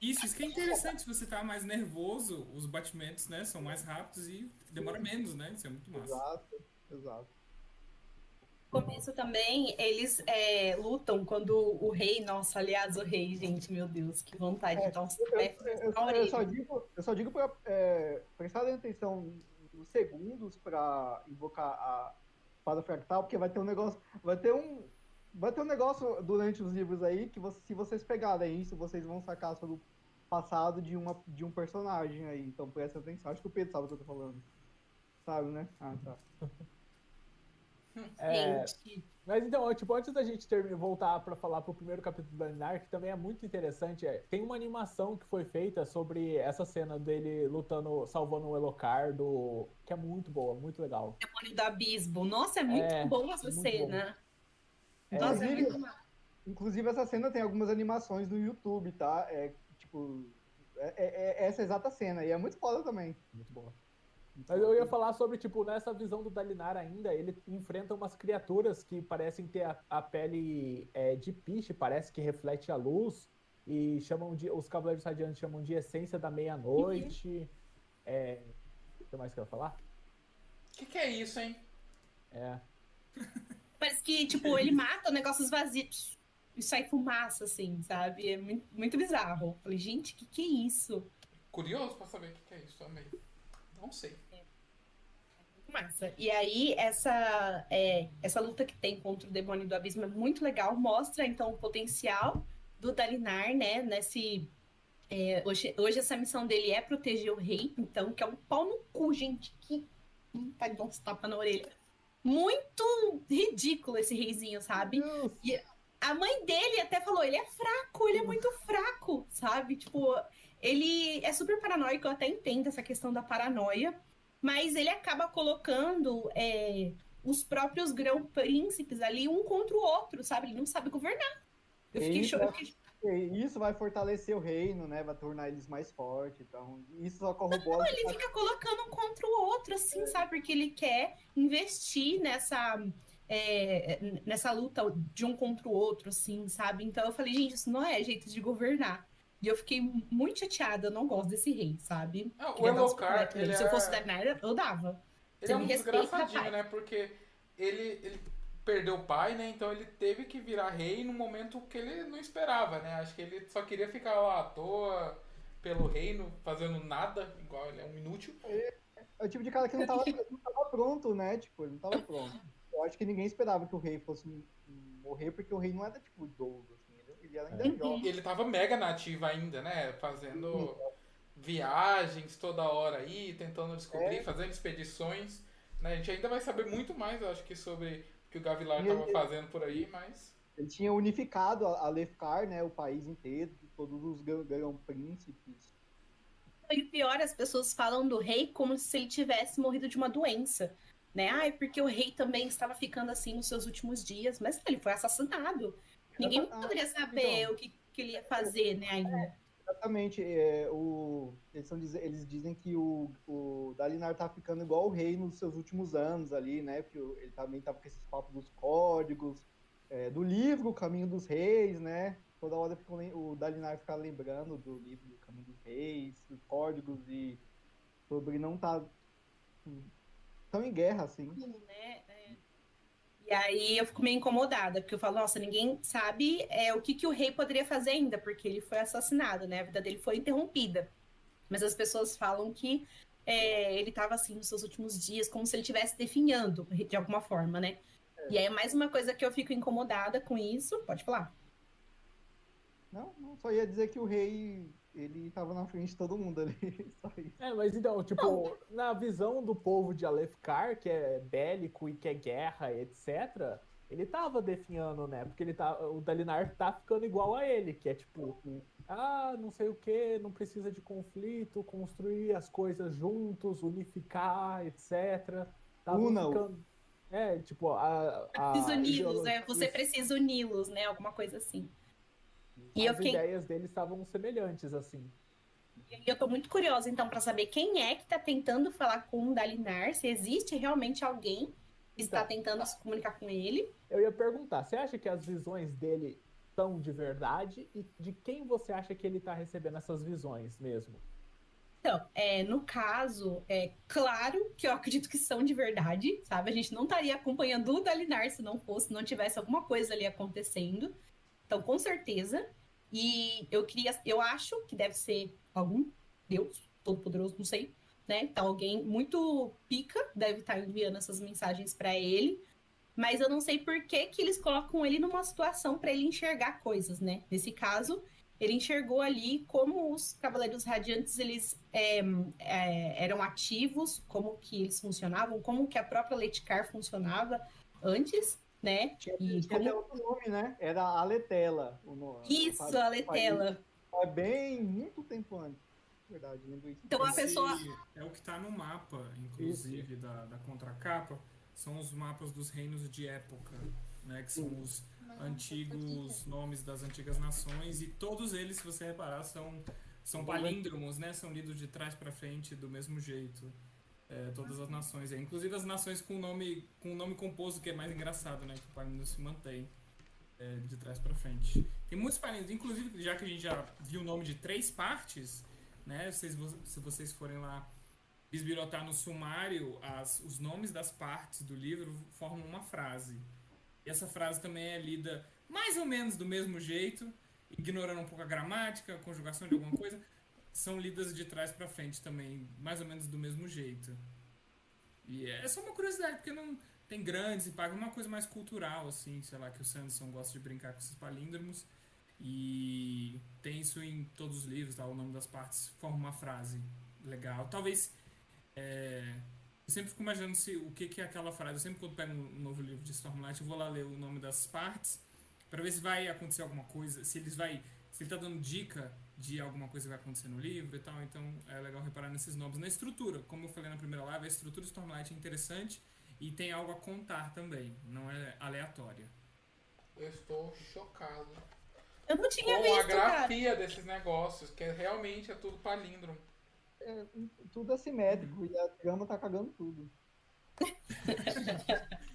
Isso, isso que é interessante, se você tá mais nervoso, os batimentos, né, são mais rápidos e demora menos, né? Isso é muito massa. Exato, exato. No começo também, eles é, lutam quando o rei, nossa, aliás, o rei, gente, meu Deus, que vontade é, de dar uns eu, eu, eu, só digo, eu só digo pra é, prestar atenção nos segundos pra invocar a espada fractal, porque vai ter um negócio, vai ter um, vai ter um negócio durante os livros aí que você, se vocês pegarem isso, vocês vão sacar sobre o passado de, uma, de um personagem aí. Então presta atenção. Acho que o Pedro sabe o que eu tô falando. Sabe, né? Ah, tá. É, mas então, tipo, antes da gente terminar, voltar para falar pro primeiro capítulo da Linar, que também é muito interessante, é, tem uma animação que foi feita sobre essa cena dele lutando, salvando o Elocar, do, que é muito boa, muito legal. Demônio do Abismo. Nossa, é muito é, boa essa cena. Nossa, é muito Inclusive, essa cena tem algumas animações no YouTube, tá? É, tipo, é, é, é essa exata cena, e é muito foda também. Muito boa. Mas eu ia falar sobre, tipo, nessa visão do Dalinar ainda, ele enfrenta umas criaturas que parecem ter a, a pele é, de piche, parece que reflete a luz, e chamam de. Os Cavaleiros Radiantes chamam de essência da meia-noite. É. O que mais que eu ia falar? O que, que é isso, hein? É. [LAUGHS] Parece que, tipo, ele mata negócios vazios e sai fumaça, assim, sabe? É muito, muito bizarro. Falei, gente, que que é isso? Curioso pra saber o que, que é isso também. Não sei. Massa. E aí, essa, é, essa luta que tem contra o demônio do abismo é muito legal. Mostra, então, o potencial do Dalinar, né? Nesse. é, hoje, hoje essa missão dele é proteger o rei, então, que é um pau no cu, gente. Que. Tá de uns tapa na orelha. Muito ridículo esse reizinho, sabe? Deus. A mãe dele até falou, ele é fraco, ele é muito fraco, sabe? Tipo, ele é super paranoico, eu até entendo essa questão da paranoia, mas ele acaba colocando é, os próprios grão-príncipes ali um contra o outro, sabe? Ele não sabe governar. Eu fiquei Isso, cho- eu fiquei E Isso vai fortalecer o reino, né? Vai tornar eles mais fortes. Então, isso só corrobora. Ele fica colocando um contra o outro, assim, sabe? Porque ele quer investir nessa, é, nessa luta de um contra o outro, assim, sabe? Então eu falei, gente, isso não é jeito de governar. E eu fiquei muito chateada, eu não gosto desse rei, sabe? Ah, o picoletes nele. ele Se eu fosse é- da Daenerys, eu dava. Ele Você é me um desgraçadinho, né? Porque ele, ele perdeu o pai, né? Então ele teve que virar rei no momento que ele não esperava, né? Acho que ele só queria ficar lá à toa pelo reino, fazendo nada, igual ele é um inútil. É o tipo de cara que não tava, não tava pronto, né? Tipo, ele não tava [LAUGHS] pronto. Eu acho que ninguém esperava que o rei fosse morrer, porque o rei não era, tipo, idoso, assim. Ele, ele era ainda Uhum. jovem. E ele tava mega nativo ainda, né? Fazendo viagens toda hora aí, tentando descobrir, É. fazendo expedições. Né? A gente ainda vai saber muito mais, eu acho que, sobre o que o Gavilar E tava ele- fazendo por aí, mas. Ele tinha unificado a, a Lefkar, né? O país inteiro, todos os grão- grão-príncipes. E o pior, as pessoas falam do rei como se ele tivesse morrido de uma doença. Né? Ai, porque o rei também estava ficando assim nos seus últimos dias. Mas ele foi assassinado. Ninguém Ah, poderia saber então. o que, que ele ia fazer, né, ainda. Exatamente. é, o, eles, são, eles dizem que o, o Dalinar tá ficando igual o rei nos seus últimos anos ali, né? Porque o- ele também tava com esses papos dos códigos, é, do livro O Caminho dos Reis, né? Toda hora lem- o Dalinar fica lembrando do livro do Caminho dos Reis, dos códigos e sobre não estar tão em guerra assim. né? É. E aí eu fico meio incomodada, porque eu falo, nossa, ninguém sabe é, o que, que o rei poderia fazer ainda, porque ele foi assassinado, né? A vida dele foi interrompida. Mas as pessoas falam que é, ele estava assim nos seus últimos dias, como se ele estivesse definhando de alguma forma, né? E aí é mais uma coisa que eu fico incomodada com isso. Pode falar. Não, não, só ia dizer que o rei, ele tava na frente de todo mundo ali. [LAUGHS] Só isso. É, mas então, tipo, na visão do povo de Alefkar, que é bélico e que é guerra, etc., ele tava definhando, né? Porque ele tá, o Dalinar tá ficando igual a ele, que é tipo, ah, não sei o que, não precisa de conflito, construir as coisas juntos, unificar, etc. Tava Una-o. ficando. É, tipo, a. a Precisa uni-los, né? Você precisa uni-los, né? Alguma coisa assim. E As fiquei ideias deles estavam semelhantes, assim. E eu tô muito curiosa, então, pra saber quem é que tá tentando falar com o Dalinar, se existe realmente alguém que está Então. tentando se comunicar com ele. Eu ia perguntar, você acha que as visões dele são de verdade? E de quem você acha que ele tá recebendo essas visões mesmo? Então, é, no caso, é claro que eu acredito que são de verdade, sabe? A gente não estaria acompanhando o Dalinar se não fosse, não tivesse alguma coisa ali acontecendo. Então, com certeza. E eu queria, eu acho que deve ser algum Deus todo-poderoso, não sei, né? Então, alguém muito pica deve estar enviando essas mensagens para ele. Mas eu não sei por que, que eles colocam ele numa situação para ele enxergar coisas, né? Nesse caso, ele enxergou ali como os Cavaleiros Radiantes eles é, é, eram ativos, como que eles funcionavam, como que a própria Leiticar funcionava antes, né? Tinha, E tinha como- até outro nome, né? Era a Letela. O nome. Isso, Faz- a Letela. É bem muito tempo antes. Verdade, lembro isso. Então a pessoa. É o que tá no mapa, inclusive, da, da contracapa. São os mapas dos reinos de época, né? Que são os antigos nomes das antigas nações. E todos eles, se você reparar, são, são palíndromos, né? São lidos de trás para frente do mesmo jeito. É, todas as nações. É, inclusive as nações com nome, com nome composto, que é mais engraçado, né? Que o palíndromo se mantém. é, de trás para frente. Tem muitos palíndromos, inclusive, já que a gente já viu o nome de três partes, né? Se vocês forem lá bisbilhotar no sumário, as, os nomes das partes do livro formam uma frase. E essa frase também é lida mais ou menos do mesmo jeito, ignorando um pouco a gramática, a conjugação de alguma coisa, são lidas de trás para frente também, mais ou menos do mesmo jeito. E é só uma curiosidade, porque não tem grandes impactos, uma coisa mais cultural, assim, sei lá, que o Sanderson gosta de brincar com esses palíndromos. E tem isso em todos os livros, tá? o nome das partes forma uma frase legal. Talvez. É, eu sempre fico imaginando se, o que, que é aquela frase. Eu sempre, quando pego um novo livro de Stormlight, eu vou lá ler o nome das partes para ver se vai acontecer alguma coisa, se eles vai, se ele tá dando dica de alguma coisa que vai acontecer no livro e tal. Então é legal reparar nesses nomes. Na estrutura, como eu falei na primeira live, a estrutura de Stormlight é interessante e tem algo a contar também, não é aleatória. Eu estou chocado. Eu não tinha Com visto, a grafia cara. desses negócios, que é, realmente é tudo palíndromo. É, tudo assimétrico e a trama tá cagando tudo. [LAUGHS]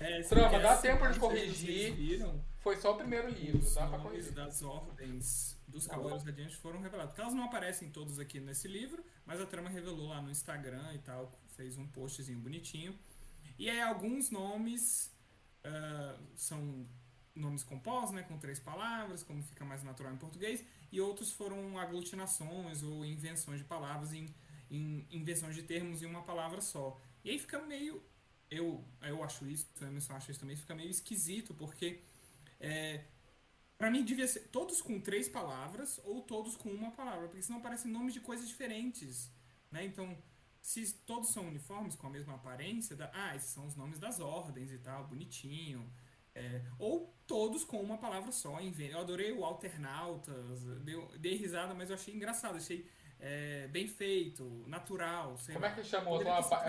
É, Trama, dá tempo de corrigir. Viram, Foi só o primeiro livro, os dá pra corrigir. das ordens dos Cavaleiros Radiantes foram revelados. Porque elas não aparecem todos aqui nesse livro, mas a trama revelou lá no Instagram e tal, fez um postzinho bonitinho. E aí alguns nomes ah, são nomes compostos, né, com três palavras, como fica mais natural em português, e outros foram aglutinações ou invenções de palavras em, em invenções de termos em uma palavra só. E aí fica meio eu, eu acho isso, o Emerson acha isso também, fica meio esquisito, porque é, para mim devia ser todos com três palavras ou todos com uma palavra, porque senão parecem nomes de coisas diferentes, né? Então, se todos são uniformes, com a mesma aparência, dá, ah, esses são os nomes das ordens e tal, bonitinho. É, ou todos com uma palavra só. Eu adorei o Alternautas, deu, dei risada, mas eu achei engraçado, achei é, bem feito, natural. Como é lá. que chamou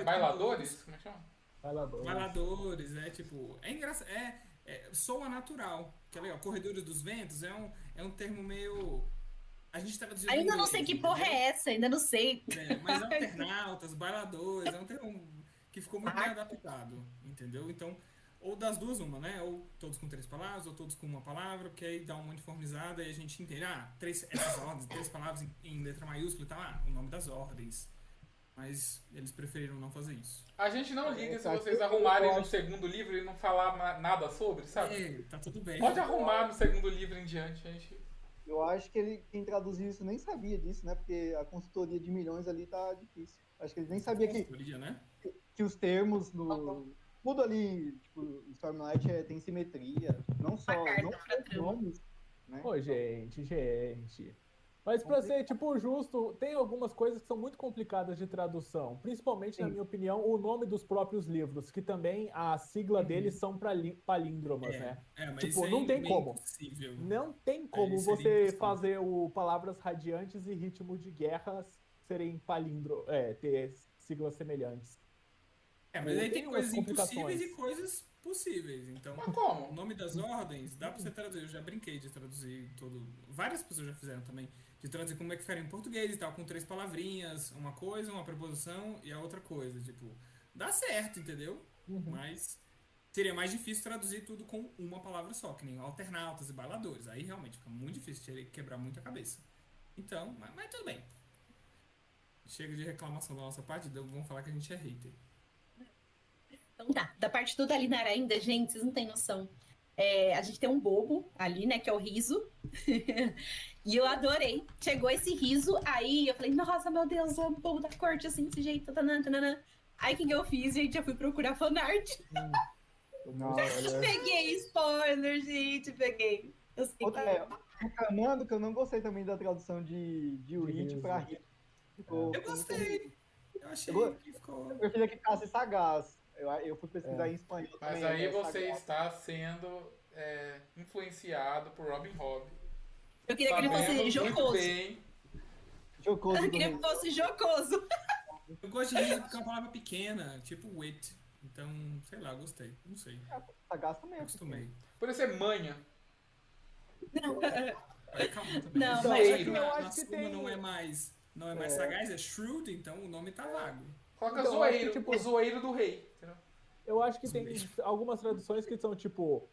Bailadores? Como é que chama? Bailador. Bailadores, é tipo. É engraçado. É, é, soa natural. Que é legal. Corredores dos Ventos é um, é um termo meio. A gente traduziu. Ainda em não sei que porra é essa, ainda não sei. É, mas alternautas, bailadores, é um termo que ficou muito bem Ah. adaptado, entendeu? Então, ou das duas, uma, né? Ou todos com três palavras, ou todos com uma palavra, porque aí dá uma uniformizada e a gente entende, ah, três, essas ordens, três palavras em, em letra maiúscula e tal, ah, o nome das ordens. Mas eles preferiram não fazer isso. A gente não liga se tá vocês arrumarem no segundo livro e não falar na- nada sobre, sabe? É, tá tudo bem. Pode arrumar no segundo livro em diante, a gente. Eu acho que ele, quem traduziu isso nem sabia disso, né? Porque a consultoria de milhões ali tá difícil. Acho que ele nem sabia que, né? que os termos no. Tudo ali, tipo, Stormlight é, tem simetria. Não só, não só nomes, né? Ô, gente, gente. Mas pra ser, tipo, justo, tem algumas coisas que são muito complicadas de tradução. Principalmente, na Sim. minha opinião, o nome dos próprios livros, que também a sigla deles são li- palíndromas, É, né? é, mas Tipo, é não tem meio como. Não tem como você fazer o palavras radiantes e ritmo de guerra serem palíndro, é, ter siglas semelhantes. É, mas aí Tem tem coisas impossíveis e coisas possíveis. Então, Mas o como? nome das ordens dá pra você traduzir. Eu já brinquei de traduzir todo. Várias pessoas já fizeram também. De traduzir como é que ficaria em português e tal, com três palavrinhas, uma coisa, uma preposição e a outra coisa. Tipo, dá certo, entendeu? Uhum. Mas seria mais difícil traduzir tudo com uma palavra só, que nem alternautas e bailadores. Aí realmente fica muito difícil, teria que quebrar muito a cabeça. Então, mas, mas tudo bem. Chega de reclamação da nossa parte, então vamos falar que a gente é hater. Então tá, da parte do Dalinar ainda, gente, vocês não têm noção. É, a gente tem um bobo ali, né, que é o riso. [LAUGHS] e eu adorei. Chegou esse riso, aí eu falei, nossa, meu Deus, o bobo da corte assim, desse jeito, tanana, tanana. Aí o que, que eu fiz, gente? Eu fui procurar fanart. Não, olha, [LAUGHS] Peguei spoiler, gente, peguei. Eu sei que... Outra, é, reclamando que eu não gostei também da tradução de, de Witch pra Rio. Eu gostei. Eu achei Eu que ficou. Eu preferia que ficasse sagaz. Eu, eu fui pesquisar É. em espanhol Mas também. aí é você sagaz. está sendo é, influenciado por Robin Hood. Eu queria que ele fosse jocoso. Jocoso Eu queria que fosse jocoso. Eu gosto de riso porque é uma palavra pequena, tipo wit. Então, sei lá, gostei. Não sei. Sagaz também. é Acostumei. Por ser manha. Aí, calma também. Não, Mas mas já é que que eu na- acho que tem- não é mais, não é mais É. sagaz, é shrewd, então o nome tá vago. Coloca Então, acho que, zoeiro, tipo- o zoeiro do rei. entendeu? Eu acho que tem algumas traduções que são tipo.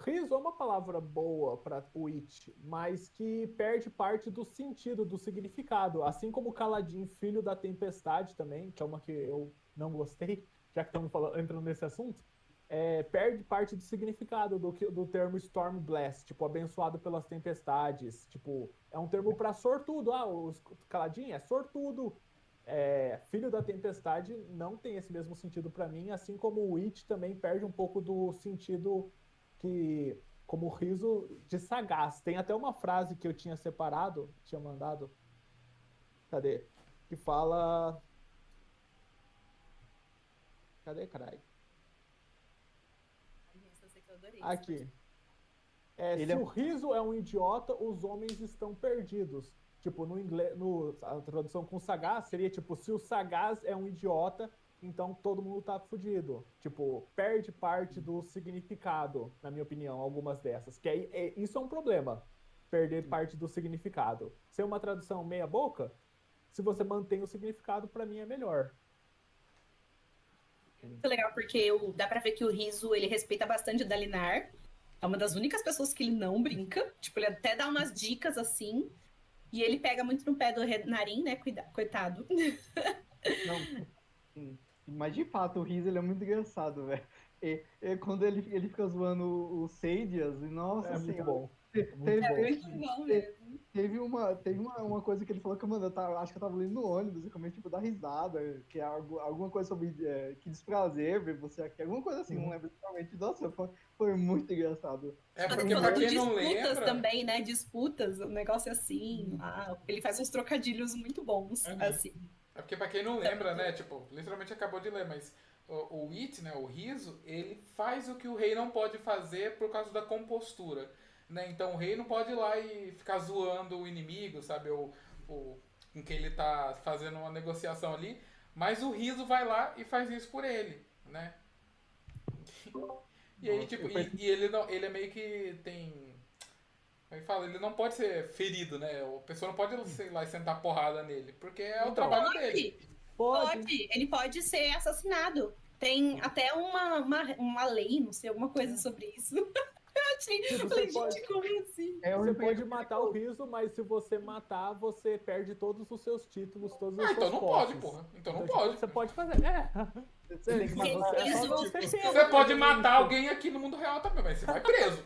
Riso é uma palavra boa para witch, mas que perde parte do sentido, do significado. Assim como Caladin, filho da tempestade também, que é uma que eu não gostei, já que estamos entrando nesse assunto. é, perde parte do significado do, do termo Storm Blast, tipo, abençoado pelas tempestades. Tipo, é um termo para sortudo. Ah, o Caladinho é sortudo. É, filho da tempestade não tem esse mesmo sentido para mim, assim como o It também perde um pouco do sentido que, como o riso de sagaz. Tem até uma frase que eu tinha separado, tinha mandado. Cadê? Que fala. Cadê, caralho? Adorei. Aqui. É, Ele se é- o riso é um idiota, os homens estão perdidos. Tipo, no inglês, no, a tradução com sagaz seria tipo, se o sagaz é um idiota, então todo mundo tá fudido. Tipo, perde parte do significado, na minha opinião, algumas dessas. Que aí, é, isso é um problema. Perder parte do significado. Ser uma tradução meia boca, se você mantém o significado, pra mim é melhor. muito legal, porque o- dá pra ver que o Riso, ele respeita bastante o Dalinar. É uma das únicas pessoas que ele não brinca. Tipo, ele até dá umas dicas assim. E ele pega muito no pé do Renarin, né? Cuida- Coitado. Não. [LAUGHS] Mas de fato, o Riz ele é muito engraçado, velho. E, e quando ele, ele fica zoando o Sadias, e nossa É muito senhora, bom. te- Muito teve, bom. É muito bom mesmo. teve, uma, teve uma, uma coisa que ele falou que, mano, eu tava- acho que eu tava lendo no ônibus e comecei, tipo, dar risada, que é algo, alguma coisa sobre é, que desprazer ver você aqui, alguma coisa assim, Uhum. não lembro exatamente. Nossa, foi, foi muito engraçado. É porque, pra de quem não disputas lembra. também, né? Disputas, um negócio assim. Ah, ele faz uns trocadilhos muito bons, Uhum. assim. É porque pra quem não lembra, né? Tipo, literalmente acabou de ler, mas o, o It, né? O riso, ele faz o que o rei não pode fazer por causa da compostura. Né? Então o rei não pode ir lá e ficar zoando o inimigo, sabe? Ou, ou com quem ele tá fazendo uma negociação ali. Mas o riso vai lá e faz isso por ele, né? E aí, tipo, e, e ele, não, ele é meio que tem. É que fala? Ele não pode ser ferido, né? A pessoa não pode, sei lá, e sentar porrada nele. Porque é o Então, trabalho dele. Pode. Pode, ele pode ser assassinado. Tem até uma, uma, uma lei, não sei, alguma coisa sobre isso. [LAUGHS] Eu achei, falei, você pode- gente, como assim? É Você pode matar o riso, mas se você matar, você perde todos os seus títulos, todos os Ah, seus então não pode, porra. Então não Então, pode. tipo, você pode fazer. É. [LAUGHS] Você tipo, pode matar alguém aqui no mundo real também, mas você vai preso.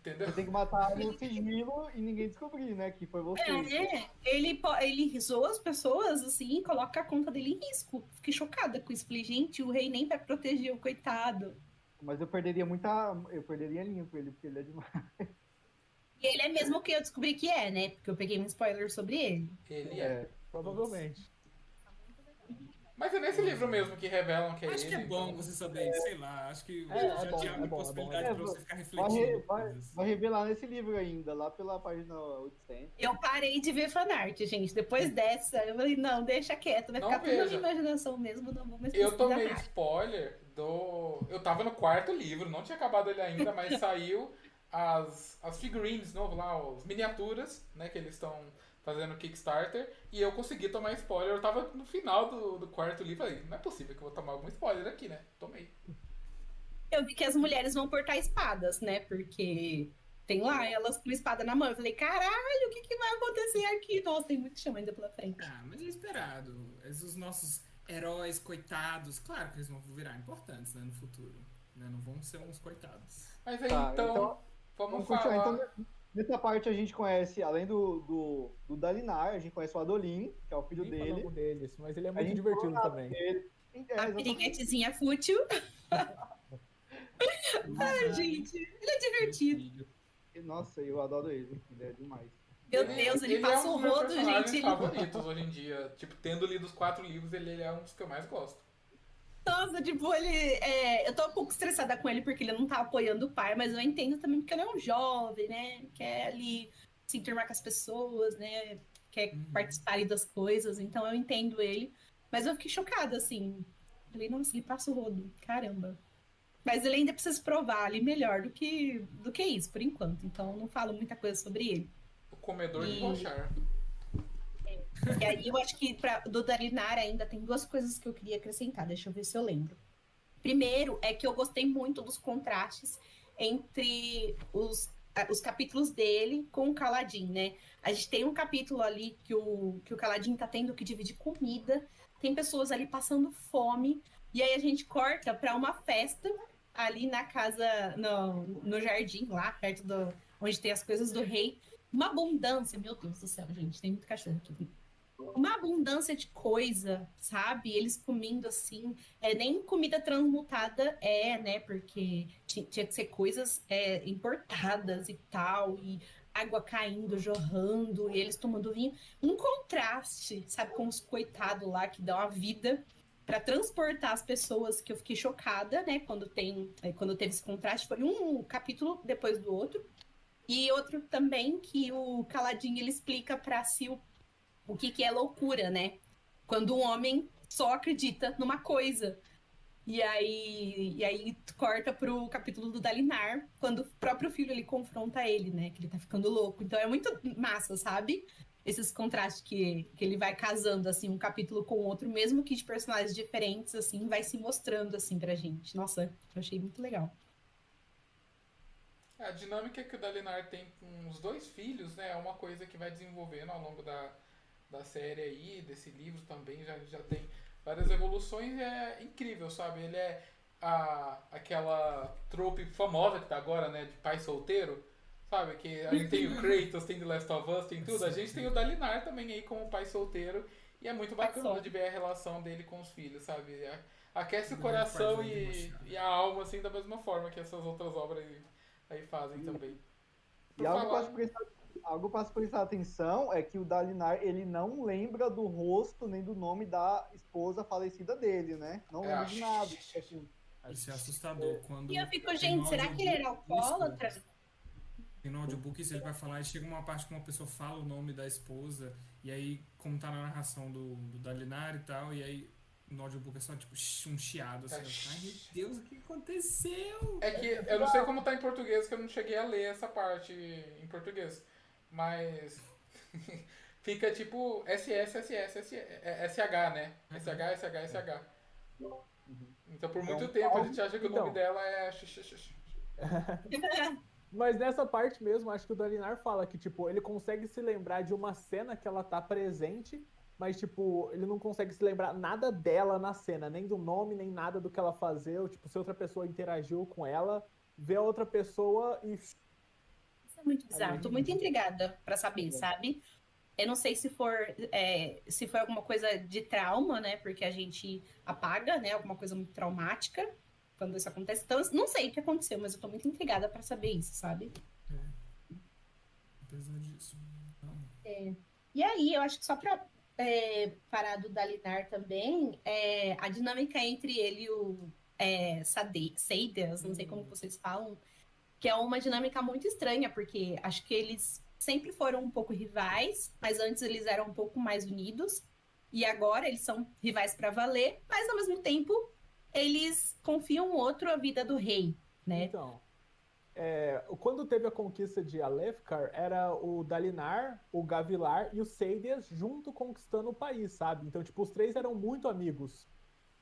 Entendeu? você tem que matar no sigilo e ninguém descobrir, né? Que foi você. É, ele, po- ele zoa as pessoas, assim, e coloca a conta dele em risco. Fiquei chocada com isso. Falei, gente, o rei nem vai proteger o coitado. Mas eu perderia muita. Eu perderia linha com ele, porque ele é demais. E ele é mesmo o que eu descobri que é, né? Porque eu peguei um spoiler sobre ele. Ele é. É. Provavelmente. Mas é nesse livro mesmo que revelam que é Acho ele. que é bom então- você saber, sei lá, acho que É, é já bom, tinha é uma bom, é possibilidade bom. pra você ficar Vai, refletindo. re- vai, coisas. vai revelar nesse livro ainda, lá pela página 800. Eu parei de ver fanart, gente. Depois dessa, eu falei, não, deixa quieto. Vai Não ficar tudo na veja. imaginação mesmo, não vou mais Eu tomei nada. spoiler do. Eu tava no quarto livro, não tinha acabado ele ainda, mas [LAUGHS] saiu as, as figurines novo lá, as miniaturas, né, que eles estão fazendo Kickstarter, e eu consegui tomar spoiler. Eu tava no final do, do quarto livro, falei, não é possível que eu vou tomar algum spoiler aqui, né? Tomei. Eu vi que as mulheres vão portar espadas, né? Porque tem lá elas com espada na mão. Eu falei, caralho, o que, que vai acontecer aqui? Nossa, tem muito chão ainda pela frente. Ah, mas é esperado. Esses nossos heróis coitados, claro que eles vão virar importantes né, no futuro. Né? Não vão ser uns coitados. Mas aí, Tá, então, então, vamos Vamos falar. Então, nessa parte a gente conhece, além do, do, do Dalinar, a gente conhece o Adolin, que é o filho dele. deles, mas ele é muito divertido também. dele. É, A piriguetezinha fútil. [LAUGHS] Ai, gente, ele é divertido. Nossa, eu adoro ele. Ele é demais. Meu Deus, ele, é passa um o rodo, gente. Ele... favoritos hoje em dia. Tipo, tendo lido os quatro livros, ele, ele é um dos que eu mais gosto. Nossa, tipo, ele. é, Eu tô um pouco estressada com ele porque ele não tá apoiando o pai, mas eu entendo também porque ele é um jovem, né? Quer ali se enturmar com as pessoas, né? Quer Uhum. participar ali das coisas, então eu entendo ele. Mas eu fiquei chocada, assim. Falei, nossa, ele passa o rodo. Caramba. Mas ele ainda precisa se provar ali melhor do que, do que isso, por enquanto. Então eu não falo muita coisa sobre ele. O comedor de E- Rochar. E aí eu acho que pra, do Dalinar ainda tem duas coisas que eu queria acrescentar, deixa eu ver se eu lembro. Primeiro é que eu gostei muito dos contrastes entre os, os capítulos dele com o Caladin, né? A gente tem um capítulo ali que o, que o Caladin tá tendo que dividir comida, tem pessoas ali passando fome, e aí a gente corta para uma festa ali na casa, no, no jardim, lá perto do. onde tem as coisas do rei. Uma abundância, meu Deus do céu, gente, tem muito cachorro aqui. Uma abundância de coisa, sabe? Eles comendo assim, é, nem comida transmutada é, né? Porque tinha, que ser coisas é, importadas e tal, e água caindo, jorrando, e eles tomando vinho. Um contraste, sabe, com os coitados lá que dão a vida para transportar as pessoas que eu fiquei chocada, né? Quando tem, é, quando teve esse contraste, foi um capítulo depois do outro. E outro também que o Caladinho ele explica para si o, o que, que é loucura, né? Quando um homem só acredita numa coisa. E aí, e aí corta pro capítulo do Dalinar, quando o próprio filho ele confronta ele, né? Que ele tá ficando louco. Então é muito massa, sabe? Esses contrastes que, que ele vai casando, assim, um capítulo com o outro, mesmo que de personagens diferentes, assim, vai se mostrando, assim, pra gente. Nossa, eu achei muito legal. A dinâmica que o Dalinar tem com os dois filhos, né, é uma coisa que vai desenvolvendo ao longo da, da série aí, desse livro também, já, já tem várias evoluções e é incrível, sabe? Ele é a, aquela trope famosa que tá agora, né, de pai solteiro, sabe? Que a gente tem o [LAUGHS] Kratos, tem The Last of Us, tem tudo. A gente tem o Dalinar também aí como pai solteiro e é muito bacana de ver a relação dele com os filhos, sabe? Aquece o coração e, e a alma, assim, da mesma forma que essas outras obras aí aí fazem também. e algo para prestar, algo para prestar atenção é que o Dalinar ele não lembra do rosto nem do nome da esposa falecida dele, né? Não é, lembra de nada. Assim, Isso é assustador. Quando e eu fico, gente, será que ele era alcoólatra? E no audiobook ele vai falar, e chega uma parte que uma pessoa fala o nome da esposa, e aí, como tá na narração do, do Dalinar e tal, e aí no audiobook é só tipo um chiado assim. É. Ai meu Deus, o que aconteceu? É que eu não sei como tá em português, que eu não cheguei a ler essa parte em português. Mas [LAUGHS] fica tipo SS, SS, SH, né? SH, SH, SH. Então por muito então, tempo a gente acha que o nome então. dela é. [LAUGHS] Mas nessa parte mesmo, acho que o Dalinar fala que, tipo, ele consegue se lembrar de uma cena que ela tá presente mas, tipo, ele não consegue se lembrar nada dela na cena, nem do nome, nem nada do que ela fazia. Tipo, se outra pessoa interagiu com ela, vê a outra pessoa e. É muito bizarro. Tô muito intrigada para saber, sabe? Eu não sei se for é, se foi alguma coisa de trauma, né? Porque a gente apaga, né? Alguma coisa muito traumática quando isso acontece. Então, não sei o que aconteceu, mas eu tô muito intrigada para saber isso, sabe? É. Apesar disso. É. E aí, eu acho que só pra é, parado da Linar também, é, a dinâmica entre ele e o é, Seidas, não sei como uhum. vocês falam, que é uma dinâmica muito estranha, porque acho que eles sempre foram um pouco rivais, mas antes eles eram um pouco mais unidos, e agora eles são rivais para valer, mas ao mesmo tempo eles confiam outro a vida do rei, né? Então, é, quando teve a conquista de Alefkar, era o Dalinar, o Gavilar e o Seidias junto conquistando o país, sabe? Então, tipo, os três eram muito amigos.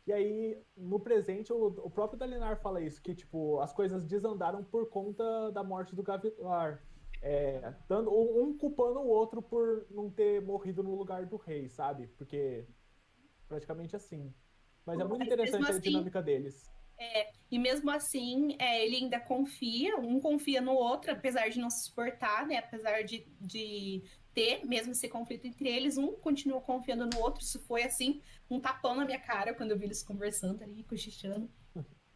E aí, no presente, o, o próprio Dalinar fala isso, que, tipo, as coisas desandaram por conta da morte do Gavilar. É, dando, um culpando o outro por não ter morrido no lugar do rei, sabe? Porque praticamente assim. Mas é muito interessante assim, a dinâmica deles. É, e mesmo assim, é, ele ainda confia, um confia no outro, apesar de não se suportar, né? Apesar de, de ter mesmo esse conflito entre eles, um continua confiando no outro. Isso foi assim, um tapão na minha cara quando eu vi eles conversando ali, cochichando,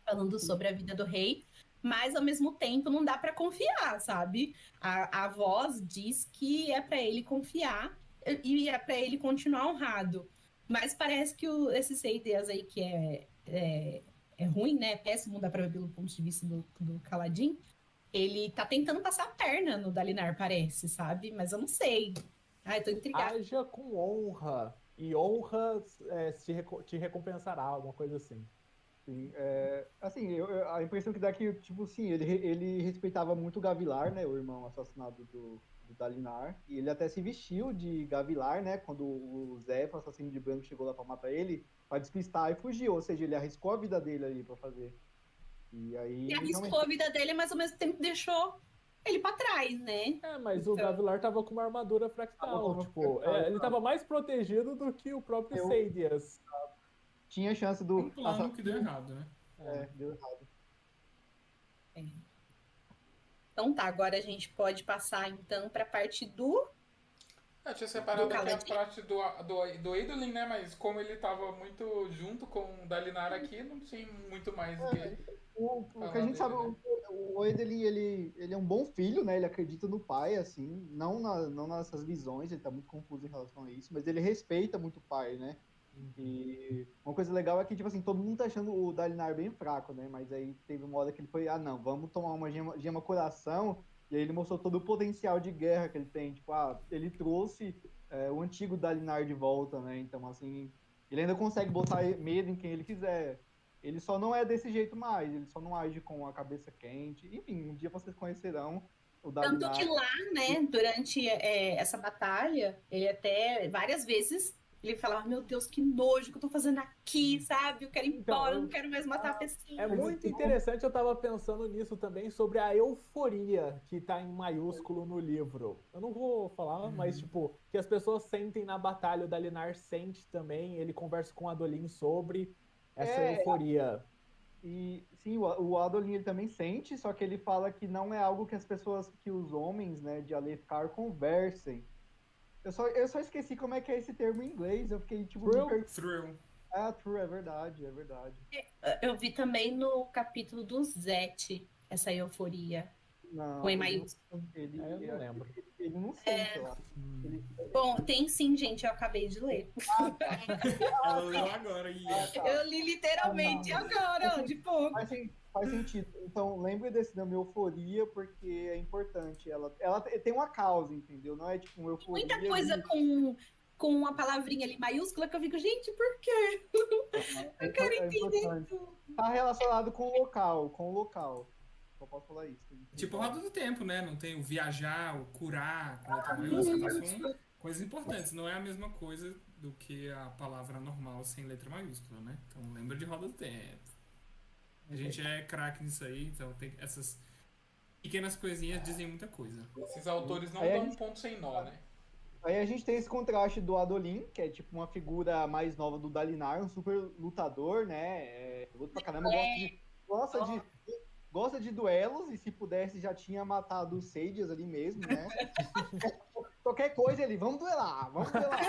falando sobre a vida do rei. Mas ao mesmo tempo não dá para confiar, sabe? A, a voz diz que é para ele confiar e é para ele continuar honrado. Mas parece que o, esse Seideas aí, que é, é é ruim, né? É péssimo, dá pra ver pelo ponto de vista do, do Caladin. Ele tá tentando passar a perna no Dalinar, parece, sabe? Mas eu não sei. Ai, tô intrigada. Haja com honra. E honra é, te, te recompensará, alguma coisa assim. Sim, é, assim, eu, a impressão que dá é que, tipo, sim, ele, ele respeitava muito o Gavilar, né? O irmão assassinado do, do Dalinar. E ele até se vestiu de Gavilar, né? Quando o Zé, o assassino de branco, chegou lá pra matar ele para despistar e fugir, ou seja, ele arriscou a vida dele ali para fazer. E aí. Ele arriscou realmente... a vida dele, mas ao mesmo tempo deixou ele para trás, né? É, mas então... o Gavilar tava com uma armadura fractal. Ah, tipo, é, ele tava mais protegido do que o próprio Eu... Sadias. Tinha chance do. Um plano que deu errado, né? É, deu errado. Então tá, agora a gente pode passar então pra parte do. Eu tinha separado Do aqui a parte do, do, do Idolin, né? Mas como ele tava muito junto com o Dalinar aqui, não tinha muito mais o que. O, o que a gente dele, sabe, né? o, o Oedelin, ele, ele é um bom filho, né? Ele acredita no pai, assim, não, na, não nessas visões, ele tá muito confuso em relação a isso, mas ele respeita muito o pai, né? E uma coisa legal é que, tipo assim, todo mundo tá achando o Dalinar bem fraco, né? Mas aí teve uma hora que ele foi, ah, não, vamos tomar uma gema, gema coração, e aí ele mostrou todo o potencial de guerra que ele tem. Tipo, ah, ele trouxe é, o antigo Dalinar de volta, né? Então, assim, ele ainda consegue botar medo em quem ele quiser. Ele só não é desse jeito mais, ele só não age com a cabeça quente. Enfim, um dia vocês conhecerão o Tanto Dalinar. que lá, né, durante é, essa batalha, ele até várias vezes ele falava: Meu Deus, que nojo que eu tô fazendo aqui, sabe? Eu quero ir Então, embora, eu eu- não quero mais matar a pessoa. É muito interessante, eu tava pensando nisso também, sobre a euforia que tá em maiúsculo no livro. Eu não vou falar, mas tipo, que as pessoas sentem na batalha, o Dalinar sente também, ele conversa com o Adolin sobre essa É. euforia. E sim, o, Adolin ele também sente, só que ele fala que não é algo que as pessoas, que os homens, né, de Alefcar conversem. Eu só, eu só esqueci como é que é esse termo em inglês. Eu fiquei tipo. Thrill? per- Thrill. Ah, true, é verdade, é verdade. Eu vi também no capítulo do Zete essa euforia, Não, com em ele- maiúsculo. Ele, É, eu não lembro. ele não sente, acho. Hum. Ele- Bom, tem sim, gente, eu acabei de ler. Ela leu agora e Ah, tá. Eu li literalmente agora, de pouco. Faz, sen- faz sentido. Então, lembre desse nome euforia, porque é importante. Ela, ela te- tem uma causa, entendeu? Não é tipo uma euforia. Muita coisa com, com uma palavrinha ali maiúscula que eu fico, gente, por quê? é, [LAUGHS] Eu quero é entender importante. tudo. Tá relacionado com o local, com o local. Só posso falar isso. Tipo roda do tempo, né? Não tem o viajar, o curar, com letra maiúscula. São coisas importantes. Não é a mesma coisa do que a palavra normal sem letra maiúscula, né? Então lembra de roda do tempo. A gente é craque nisso aí, então tem essas pequenas coisinhas dizem muita coisa. Esses autores não Aí a dão um gente- ponto sem nó, né? Aí a gente tem esse contraste do Adolin, que é tipo uma figura mais nova do Dalinar, um super lutador, né? É, luta pra caramba, gosta de, gosta de, gosta de duelos, e se pudesse já tinha matado os Sages ali mesmo, né? [LAUGHS] Qualquer coisa ele, vamos duelar, vamos duelar.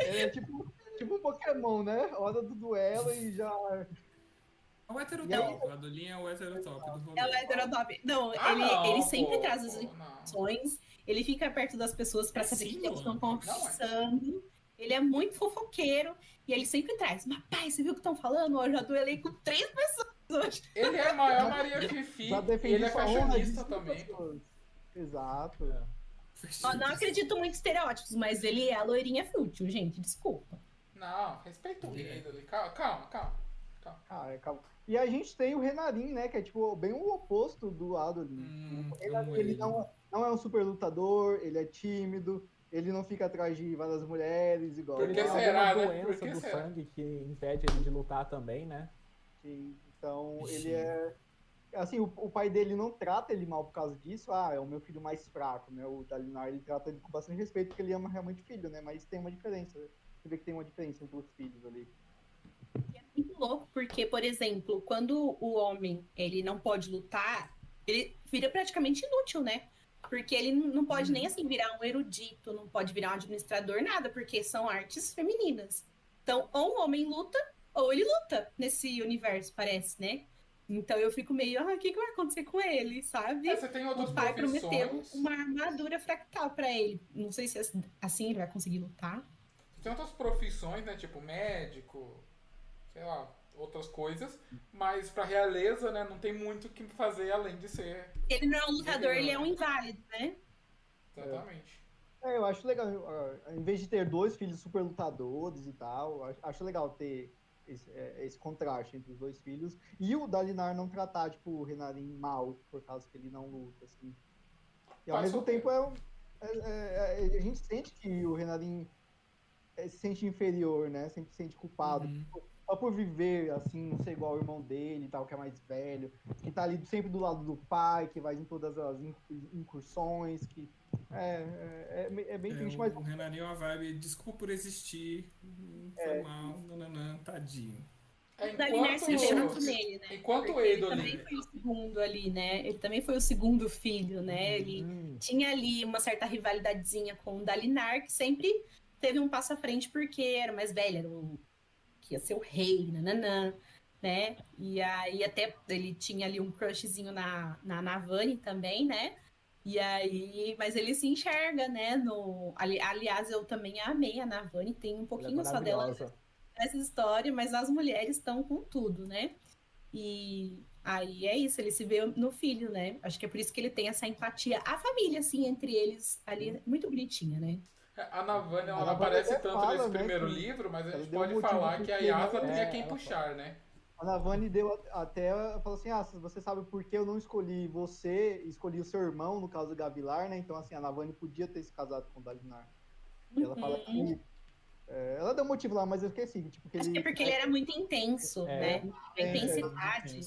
é tipo, tipo um Pokémon, né? Hora do duelo e já. É o E heterotop, o Adolin é o heterotop do rolê. É o heterotop. Não, Ah, ele, não, ele sempre pô, traz as informações, ele fica perto das pessoas pra É saber o que elas estão mano. conversando. Ele é muito fofoqueiro e ele sempre traz. Mas, pai, você viu o que estão falando? Eu já duelei com três pessoas hoje. Ele é a maior Maria Fifi, ele é fashionista também. pessoas. Exato. Ó, não acredito muito em estereótipos, mas ele é a loirinha fútil, gente. Desculpa. Não, respeita o ídolo. Calma, calma, calma. calma. Ah, é, calma. E a gente tem o Renarin, né? Que é tipo bem o oposto do Adolin. Hum, ele amo ele ele. não, não é um super lutador, ele é tímido, ele não fica atrás de várias mulheres, igual Por Ele que tem será, alguma né? Por doença que do será? sangue que impede ele de lutar também, né? que- Então, Ixi. ele é. Assim, o, o pai dele não trata ele mal por causa disso. Ah, é o meu filho mais fraco, né? O Dalinar, ele trata ele com bastante respeito porque ele ama realmente o filho, né? Mas tem uma diferença. Você vê que tem uma diferença entre os filhos ali. Muito louco, porque, por exemplo, quando o homem ele não pode lutar, ele vira praticamente inútil, né? Porque ele não pode nem assim virar um erudito, não pode virar um administrador, nada, porque são artes femininas. Então, ou o homem luta, ou ele luta nesse universo, parece, né? Então eu fico meio, ah, o que, que vai acontecer com ele, sabe? É, você tem outras O pai prometeu profissões. uma armadura fractal pra ele. Não sei se assim ele vai conseguir lutar. Tem outras profissões, né? Tipo médico, sei lá, outras coisas. Mas pra realeza, né? Não tem muito o que fazer além de ser. Ele não é um lutador, ele é um inválido, né? Exatamente. É, eu acho legal, em vez de ter dois filhos super lutadores e tal, acho, legal ter esse, é, esse contraste entre os dois filhos. E o Dalinar não tratar, tipo, o Renarin mal, por causa que ele não luta, assim. E ao Faz mesmo o- tempo, é, um- é- é- é- a gente sente que o Renarin é, se sente inferior, né? Sempre se sente culpado. Uhum. Só por viver, assim, não ser igual ao irmão dele e tal, que é mais velho. Que tá ali sempre do lado do pai, que vai em todas as in- incursões, que... É, é, é, é bem É, triste, o, mas o Renaninho é uma vibe, desculpa por existir, foi mal, nananã, tadinho. É, O Dalinar se mexeu enquanto, né? enquanto Porque ele Eidolon. também foi o segundo ali, né? Ele também foi o segundo filho, né? Ele Hum, tinha ali uma certa rivalidadezinha com o Dalinar, que sempre teve um passo à frente porque era mais velho, era o ia ser o rei, nananã, né? E aí até ele tinha ali um crushzinho na, na Navani também, né? E aí, mas ele se enxerga, né? No, ali, aliás, eu também amei a Navani, tem um é pouquinho só dela maravilhosa. essa história, mas as mulheres estão com tudo, né? E aí é isso, ele se vê no filho, né? Acho que é por isso que ele tem essa empatia. A família, assim, entre eles ali, é muito bonitinha, né? A Navani, ela A aparece tanto fala, nesse né, primeiro que livro, mas a gente pode motivo falar que a Yasa é, tinha quem puxar, né? A Navani deu a- até, falou assim, ah, você sabe por que eu não escolhi você, escolhi o seu irmão, no caso do Gavilar, né? Então, assim, a Navani podia ter se casado com o Dalinar. E ela fala Uhum. que... é, ela deu motivo lá, mas eu esqueci, tipo, que Acho ele... que é porque ele era muito intenso, É. né? A É, intensidade.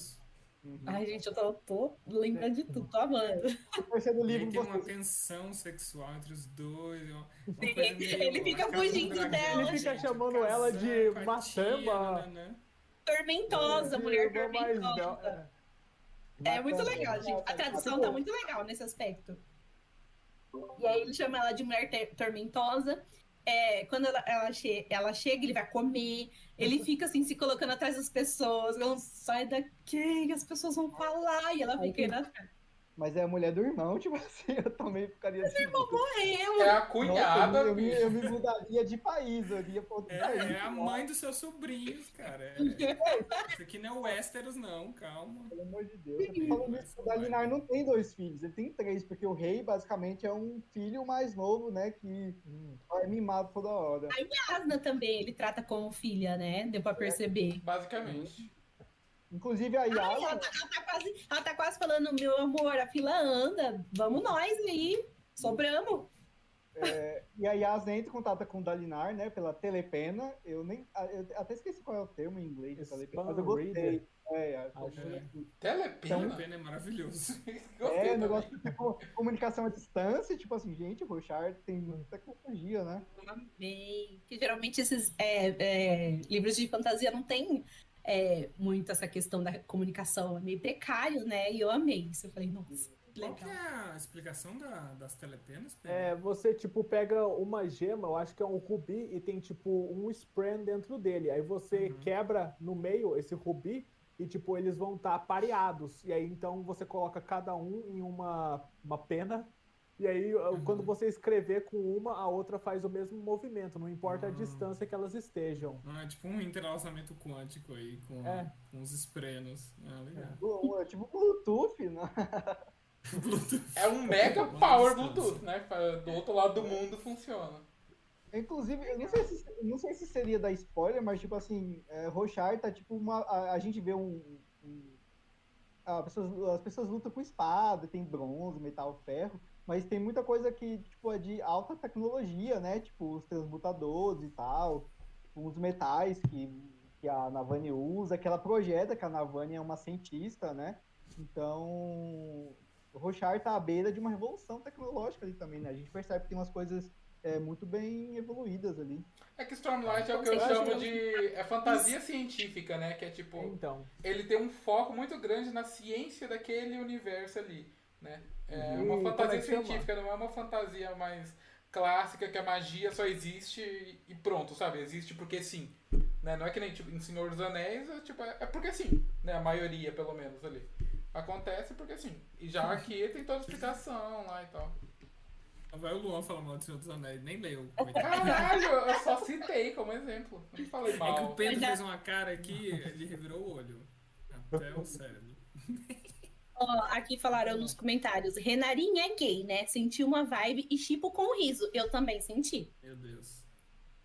Uhum. Ai, gente, eu tô, tô lembrando de tudo, tô amando. Aí livro, tem uma tensão sexual entre os dois. Uma, uma Sim, meio ele fica fugindo dragão, dela. Ele fica gente, chamando ela de casar com a maçamba. tia, nananã. Tormentosa, mulher não, tormentosa. É muito Matando, legal, gente. A tradução tá muito legal nesse aspecto. E aí ele chama ela de mulher tormentosa. É, quando ela, ela, che- ela chega, ele vai comer. Ele fica assim, se colocando atrás das pessoas. Não sai daqui, as pessoas vão falar. E ela fica atrás. Mas é a mulher do irmão, [LAUGHS] tipo assim, eu também ficaria assim. Morreu! É a Nossa, cunhada, eu, me, eu me mudaria de país, eu iria pra outro É, país. é a mãe dos seus sobrinhos, cara. É, isso aqui não é Westeros, não, calma. Pelo amor de Deus. Falando isso, o Dalinar não tem dois filhos, ele tem três, porque o rei basicamente é um filho mais novo, né? Que Hum. é mimado toda hora. Asna também, ele trata como filha, né? Deu pra perceber. Basicamente. Inclusive a Ai, ela, Yasa, tá, ela tá quase, ela tá quase falando, meu amor, a fila anda. Vamos nós aí. Sobramos. e a Yasa entra em contato com o Dalinar, né? Pela telepena. Eu nem. Eu até esqueci qual é o termo em inglês telepena, mas eu gostei. É, é, que- Telepena? A pena é maravilhoso. [LAUGHS] Gostei é também. negócio de tipo, comunicação à distância, tipo assim, gente, o Rochard tem muita tecnologia, né? Amei. Que geralmente esses é, é, livros de fantasia não tem é, muito essa questão da comunicação. É meio precário, né? E eu amei isso. Eu falei, nossa, que Qual que legal. é a explicação da- das telepenas? Pedro? É, você, tipo, pega uma gema, eu acho que é um rubi, e tem, tipo, um spren dentro dele. Aí você Uhum. quebra no meio esse rubi e, tipo, eles vão estar pareados. E aí, então, você coloca cada um em uma, uma pena. E aí, Uhum. quando você escrever com uma, a outra faz o mesmo movimento. Não importa a Ah. distância que elas estejam. Ah, é tipo um interlaçamento quântico aí, com, É. com os esprenos. Ah, legal. Um- um- Tipo Bluetooth, né? [LAUGHS] Bluetooth. É um mega power. Bluetooth, né? Do outro lado do mundo funciona. Inclusive, eu não sei se, não sei se seria da spoiler, mas tipo assim, é, Rochard tá tipo uma. A, a gente vê um. um- a pessoas- as pessoas lutam com espada, tem bronze, metal, ferro, mas tem muita coisa que tipo, é de alta tecnologia, né? Tipo, os transmutadores e tal, os metais que, que a Navani usa, que ela projeta que a Navani é uma cientista, né? Então, o Rochard tá à beira de uma revolução tecnológica ali também, né? A gente percebe que tem umas coisas é, muito bem evoluídas ali. É que Stormlight é o que eu chamo de. É fantasia científica, né? Que é tipo. Então, Ele tem um foco muito grande na ciência daquele universo ali, né? É Uhum. uma como fantasia é científica, não é uma fantasia mais clássica que a magia só existe e pronto, sabe? Existe porque sim. Né? Não é que nem tipo, em Senhor dos Anéis, é, tipo, é porque sim, né? A maioria, pelo menos, ali. Acontece porque sim. E já aqui tem toda a explicação lá e tal. Vai o Luan falar mal do Senhor dos Anéis, nem leu. [LAUGHS] Caralho, eu só citei como exemplo. Não falei É que o mal. Pedro Já- fez uma cara aqui, ele revirou o olho. Até o cérebro. [LAUGHS] Aqui falaram nos comentários, Renarinha é gay, né? Senti uma vibe e tipo com riso. Eu também senti. Meu Deus.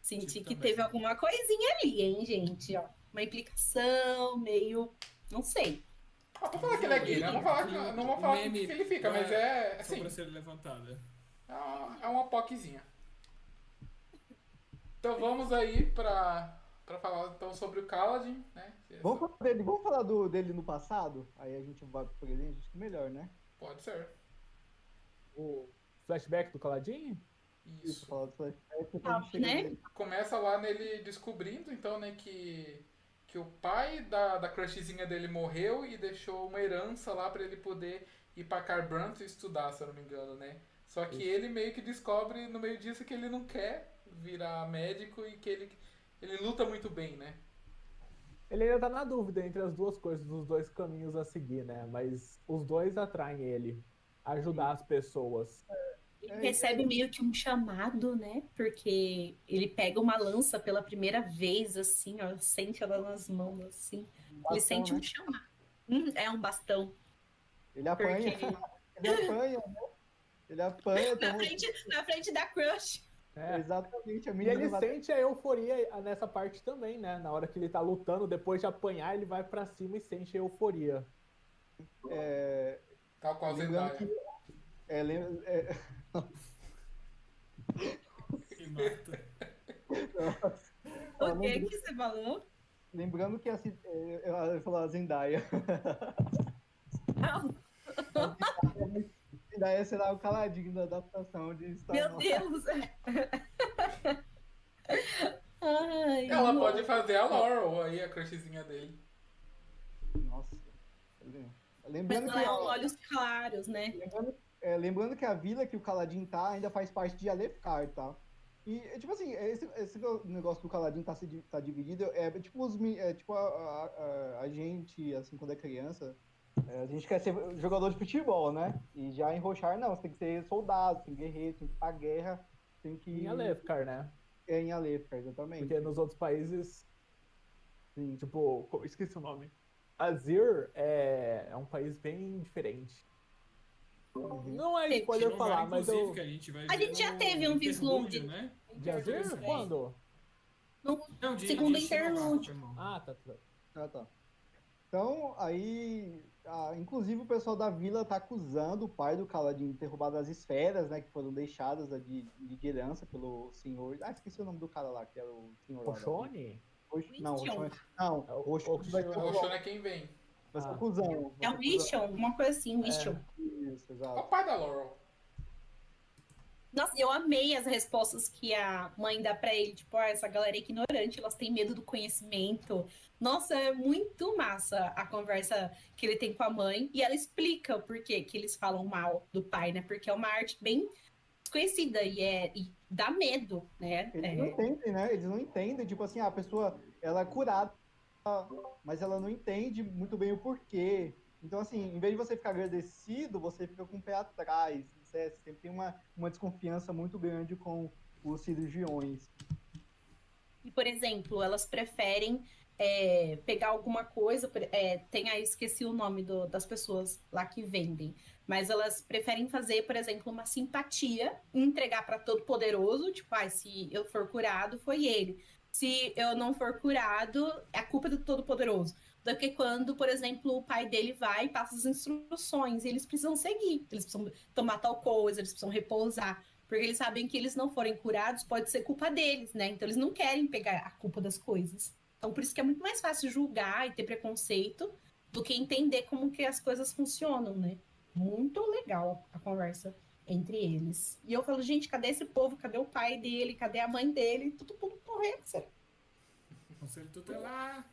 Senti Tipo que também. teve alguma coisinha ali, hein, gente? Ó, uma implicação, meio. Não sei. Ah, pra falar que ele é gay, né? Não vou falar que, não vou falar que que ele fica, mas é assim. Sobrancelha levantada. É uma- É uma POCzinha. Então vamos aí pra, pra falar então sobre o Kaladin, né? Vamos falar dele, vamos falar do, dele no passado? Aí a gente vai pro presente, acho que melhor, né? Pode ser. o flashback do Caladinho? Isso, Isso. falar do flashback, depois a Ah, né? Começa lá nele descobrindo, então, né, que, que o pai da, da crushzinha dele morreu e deixou uma herança lá pra ele poder ir pra Carbranto e estudar, se eu não me engano, né? Só que ele meio que descobre no meio disso que ele não quer virar médico e que ele, ele luta muito bem, né? Ele ainda tá na dúvida entre as duas coisas, dos dois caminhos a seguir, né? Mas os dois atraem ele. Ajudar as pessoas. Ele recebe meio que um chamado, né? Porque ele pega uma lança pela primeira vez, assim, ó, sente ela nas mãos, assim. ele Bastão, sente um né? chamado. Hum, é um bastão. Ele apanha. Porque Ele apanha, né? Ele apanha. [LAUGHS] na frente, na frente da crush. É. Exatamente. A E ele vai- sente a euforia nessa parte também, né? Na hora que ele tá lutando, depois de apanhar, ele vai pra cima e sente a euforia. é, Tal qual Zendaya. que. É, lem- é, E mata. O que lembrando- que você falou? lembrando que a, Ci- é, ela falou a Zendaya. Não, Zendaya será o caladinho da adaptação de Star meu Wars. Deus. [LAUGHS] Ai, Ela não. pode fazer a Laurel aí, a crushzinha dele. Nossa. Mas Lembrando que, ela é olhos claros, né? lembrando, é, lembrando que a vila que o Caladin tá ainda faz parte de Alefkar, tá? E, é, tipo assim, esse, esse negócio do Caladin tá, se, tá dividido é tipo, os, é, tipo a, a, a- a gente, assim, quando é criança, é, a gente quer ser jogador de futebol, né? E já em Rochar, não, você tem que ser soldado, tem guerreiro, tem que ir pra guerra, tem que Em Alefkar, né? É em Alefkar, exatamente. Porque nos outros países, sim, tipo, esqueci o nome. Azir é, é um país bem diferente. Não é spoiler Não falar, mas inclusive, eu. que a gente vai A gente já no teve um vislumbre. né? De Azir? É. Quando? Não, de, Segundo de interlúdio. Ah, tá. tá. Ah, tá. Então, aí, ah, inclusive o pessoal da vila tá acusando o pai do Caladin de ter roubado as esferas, né, que foram deixadas de, de herança pelo senhor. Ah, esqueci o nome do cara lá, que era o senhor. Roxo- Não, Christian. Roxo- não, É o- Roxo o vai ser O o Roxana é quem vem. vai ser Ah. cuzão. É o Mission, alguma coisa assim, Mission. Isso, É o exato. pai da Laurel. Nossa, eu amei as respostas que a mãe dá pra ele. Tipo, ah, essa galera é ignorante, elas têm medo do conhecimento. Nossa, é muito massa a conversa que ele tem com a mãe. E ela explica o porquê que eles falam mal do pai, né? Porque é uma arte bem desconhecida e, é, e dá medo, né? Eles É, não entendem, né? Eles não entendem, tipo assim, ah, a pessoa, ela é curada, mas ela não entende muito bem o porquê. Então, assim, em vez de você ficar agradecido, você fica com o pé atrás. Sempre tem uma, uma desconfiança muito grande com os cirurgiões. E, por exemplo, elas preferem é, pegar alguma coisa. É, tem aí, esqueci o nome do- das pessoas lá que vendem. Mas elas preferem fazer, por exemplo, uma simpatia entregar para todo poderoso. Tipo, ah, se eu for curado, foi ele. Se eu não for curado, é a culpa do todo poderoso. Do que quando, por exemplo, o pai dele vai e passa as instruções. E eles precisam seguir. Eles precisam tomar tal coisa, eles precisam repousar. Porque eles sabem que eles não forem curados, pode ser culpa deles, né? Então eles não querem pegar a culpa das coisas. Então por isso que é muito mais fácil julgar e ter preconceito do que entender como que as coisas funcionam, né? Muito legal a conversa entre eles. E eu falo, gente, cadê esse povo? Cadê o pai dele? Cadê a mãe dele? Todo mundo morrendo, sério. Conselho tutelar.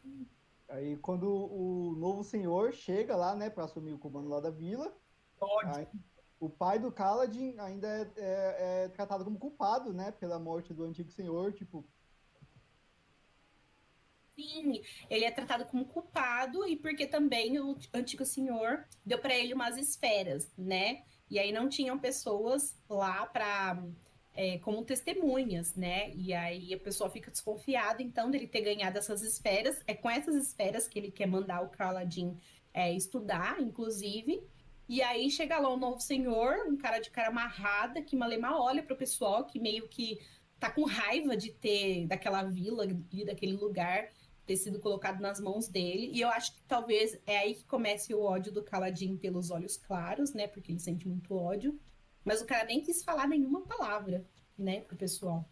Aí, quando o novo senhor chega lá, né, pra assumir o comando lá da vila, aí, o pai do Kaladin ainda é, é- é tratado como culpado, né, pela morte do antigo senhor, tipo, Sim, ele é tratado como culpado e porque também o antigo senhor deu para ele umas esferas, né? E aí não tinham pessoas lá para como testemunhas, né? E aí a pessoa fica desconfiada então dele ter ganhado essas esferas. É com essas esferas que ele quer mandar o Kaladin é, estudar, inclusive. E aí chega lá um novo senhor, um cara de cara amarrada, que Malema olha pro pessoal que meio que tá com raiva de ter daquela vila e daquele lugar ter sido colocado nas mãos dele. E eu acho que talvez é aí que comece o ódio do Caladin pelos olhos claros, né? Porque ele sente muito ódio. Mas o cara nem quis falar nenhuma palavra, né, pro pessoal.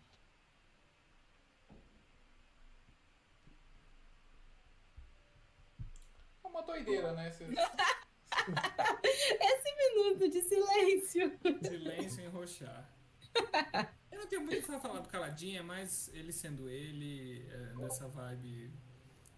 É uma doideira, né? Esses- Esse minuto de silêncio. Silêncio em roxar. Eu não tenho muito o que falar do Caladinha, mas ele sendo ele, é, nessa vibe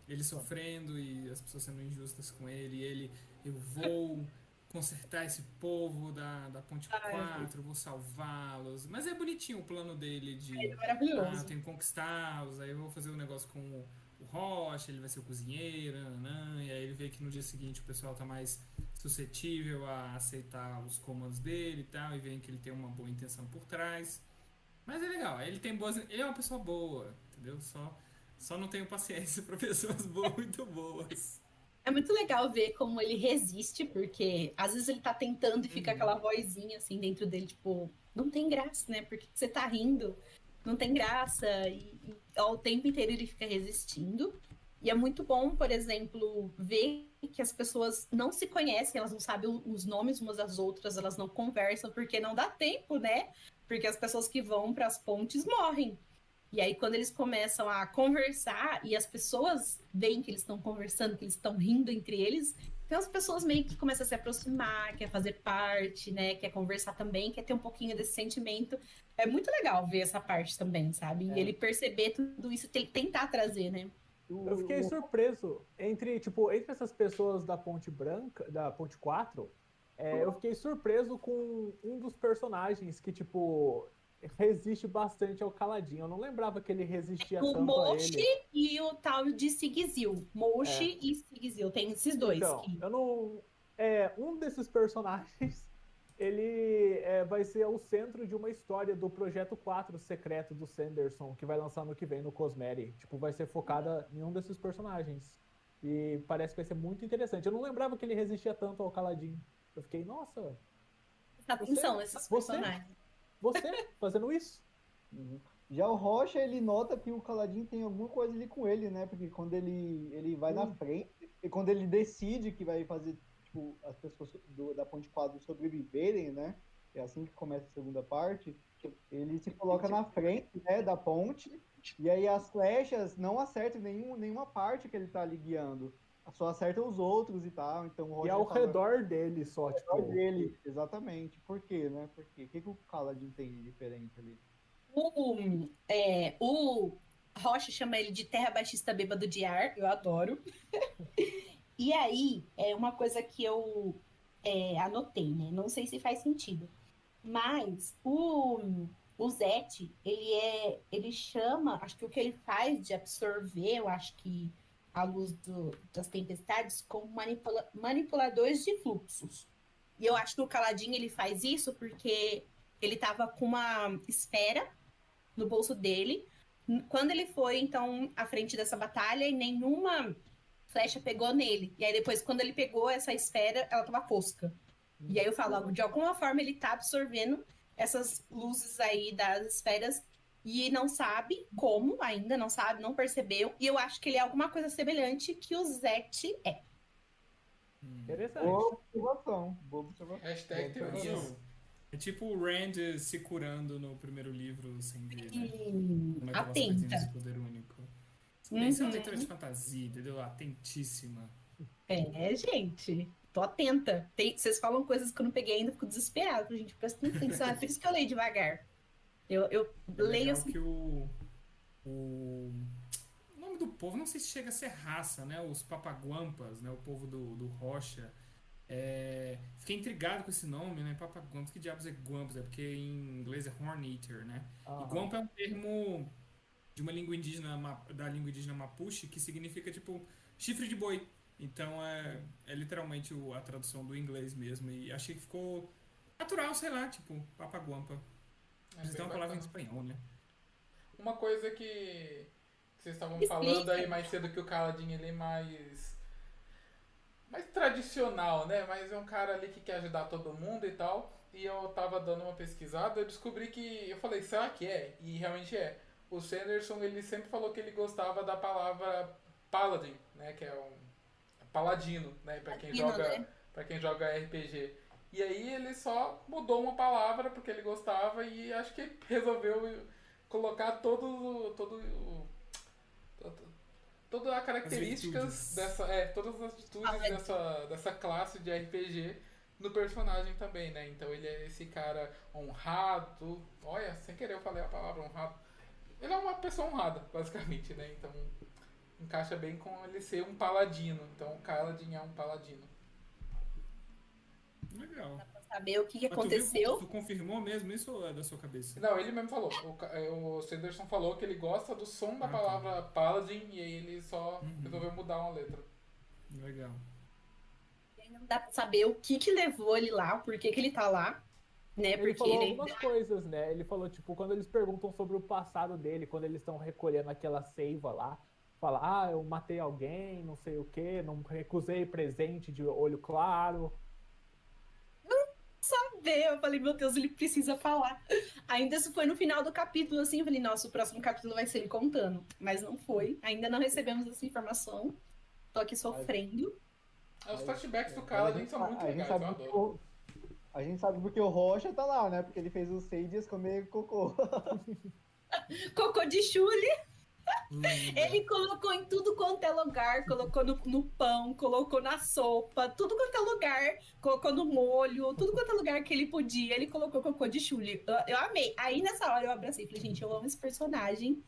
ele sofrendo e as pessoas sendo injustas com ele, e ele, eu vou consertar esse povo da, da Ponte Ai, 4, vou salvá-los. Mas é bonitinho o plano dele de. É Ah, maravilhoso. eu tenho que conquistá-los, aí eu vou fazer um negócio com o, o Rocha, ele vai ser o cozinheiro, nanã, e aí ele vê que no dia seguinte o pessoal tá mais suscetível a aceitar os comandos dele e tal, e vê que ele tem uma boa intenção por trás. Mas é legal, ele tem boas. Ele é uma pessoa boa, entendeu? Só, só não tenho paciência [LAUGHS] pra pessoas boas, muito boas. É muito legal ver como ele resiste, porque às vezes ele tá tentando e fica Uhum. aquela vozinha assim dentro dele, tipo, não tem graça, né? Por que que você tá rindo? Não tem graça. E, e ao tempo inteiro ele fica resistindo. E é muito bom, por exemplo, ver que as pessoas não se conhecem, elas não sabem o- os nomes umas das outras, elas não conversam, porque não dá tempo, né? Porque as pessoas que vão para as pontes morrem. E aí, quando eles começam a conversar e as pessoas veem que eles estão conversando, que eles estão rindo entre eles, então as pessoas meio que começam a se aproximar, quer fazer parte, né? Quer conversar também, quer ter um pouquinho desse sentimento. É muito legal ver essa parte também, sabe? É. E ele perceber tudo isso, tem- tentar trazer, né? Eu fiquei surpreso entre, tipo, entre essas pessoas da Ponte Branca, da Ponte 4, é, eu fiquei surpreso com um dos personagens que, tipo, resiste bastante ao Caladinho. Eu não lembrava que ele resistia tanto a Moshi ele. e o tal de Sigizil. Moshi e Sigizil, tem esses dois. Então, que- eu não. É, um desses personagens, [LAUGHS] ele é, vai ser o centro de uma história do Projeto 4 secreto do Sanderson, que vai lançar no que vem no Cosmere. Tipo, vai ser focada em um desses personagens. E parece que vai ser muito interessante. Eu não lembrava que ele resistia tanto ao Caladinho. Eu fiquei, nossa, Presta atenção nesses você- personagens. você fazendo isso? Uhum. Já o Rocha, ele nota que o Caladinho tem alguma coisa ali com ele, né? Porque quando ele, ele vai na Hum. frente, e quando ele decide que vai fazer, tipo, as pessoas do- da Ponte Quadro sobreviverem, né? É assim que começa a segunda parte. Ele se coloca na frente, né, da ponte, e aí as flechas não acertam nenhum, nenhuma parte que ele tá ali guiando. Só acertam os outros e tal. Então o E ao fala- redor dele só, ao redor tipo. dele, exatamente. Por quê, né? Por quê? O que, que o Caladinho tem de diferente ali? O, é, o Rocha chama ele de Terra Baixista Bêbado de Ar, eu adoro. [LAUGHS] e aí, é uma coisa que eu é, anotei, né? Não sei se faz sentido. Mas o, o Zete, ele é. Ele chama, acho que o que ele faz de absorver, eu acho que a luz do- das tempestades, como manipula, manipuladores de fluxos. E eu acho que o Caladinho ele faz isso porque ele tava com uma esfera no bolso dele. Quando ele foi, então, à frente dessa batalha, e nenhuma flecha pegou nele. E aí depois, quando ele pegou essa esfera, ela tava fosca. E aí eu falo, de alguma forma ele tá absorvendo essas luzes aí das esferas e não sabe como ainda, não sabe, não percebeu. E eu acho que ele é alguma coisa semelhante que o Zete é. Interessante. Boa observação. Boa observação. Hashtag Bom, teoria. Isso. É tipo o Rand se curando no primeiro livro sem ver, né? Hum, Como é que elas atenta. de poder único. Isso é uma Uhum. leitura de fantasia, entendeu? Atentíssima. É, gente. Tô atenta. Tem- vocês falam coisas que eu não peguei ainda, fico desesperado. Gente, presta atenção. É por isso que eu leio devagar. Eu, eu É leio assim. que o, o. O nome do povo, não sei se chega a ser raça, né? Os papaguampas, né? O povo do, do Rocha. É... Fiquei intrigado com esse nome, né? Papaguampas. Que diabos é Guampas? É porque em inglês é Horn Eater, né? E Aham. Guampa é um termo de uma língua indígena, da língua indígena Mapuche, que significa, tipo, chifre de boi. Então é, é literalmente o- a tradução do inglês mesmo. E achei que ficou natural, sei lá, tipo, papaguampa. É bem tem uma palavra em espanhol, né? Uma coisa que, que vocês estavam Explica. falando aí mais cedo que o Caladinho ele é mais mais tradicional, né? Mas é um cara ali que quer ajudar todo mundo e tal. E eu tava dando uma pesquisada, eu descobri que eu falei, será que é? E realmente é. O Sanderson ele sempre falou que ele gostava da palavra paladin, né? Que é um paladino, né? Para quem Paladino, joga né? para quem joga RPG. E aí ele só mudou uma palavra porque ele gostava e acho que resolveu colocar todo todo todas as características dessa é, todas as atitudes Ah, é. dessa dessa classe de RPG no personagem também, né? Então ele é esse cara honrado. Olha, sem querer eu falei a palavra honrado. Ele é uma pessoa honrada, basicamente, né? Então encaixa bem com ele ser um paladino. Então o Kaladin é um paladino. Legal. Saber o que, que Mas tu viu- aconteceu. Tu, confirmou mesmo isso ou é da sua cabeça? Não, ele mesmo falou. O, é, o Sanderson falou que ele gosta do som da Ah, tá. palavra paladin e aí ele só Uhum. resolveu mudar uma letra. Legal. Ainda não dá pra saber o que que levou ele lá, por que que ele tá lá, né? Ele Porque falou ele algumas coisas, né? Ele falou, tipo, quando eles perguntam sobre o passado dele, quando eles estão recolhendo aquela seiva lá, fala, ah, eu matei alguém, não sei o quê, não recusei presente de olho claro. Ver. Eu falei, meu Deus, ele precisa falar. Ainda isso foi no final do capítulo, assim. Eu falei, nossa, o próximo capítulo vai ser ele contando. Mas não foi. Ainda não recebemos essa informação. Tô aqui sofrendo. É, Os flashbacks do Mas a Kaladin gente são muito legais, eu adoro. o- A gente sabe porque o Rocha tá lá, né? Porque ele fez os seis dias comer cocô. [LAUGHS] Cocô de chule. Ele colocou em tudo quanto é lugar. Colocou no, no pão, colocou na sopa, tudo quanto é lugar. Colocou no molho, tudo quanto é lugar que ele podia. Ele colocou cocô de chule. Eu, eu amei. Aí nessa hora eu abracei e falei, gente, eu amo esse personagem.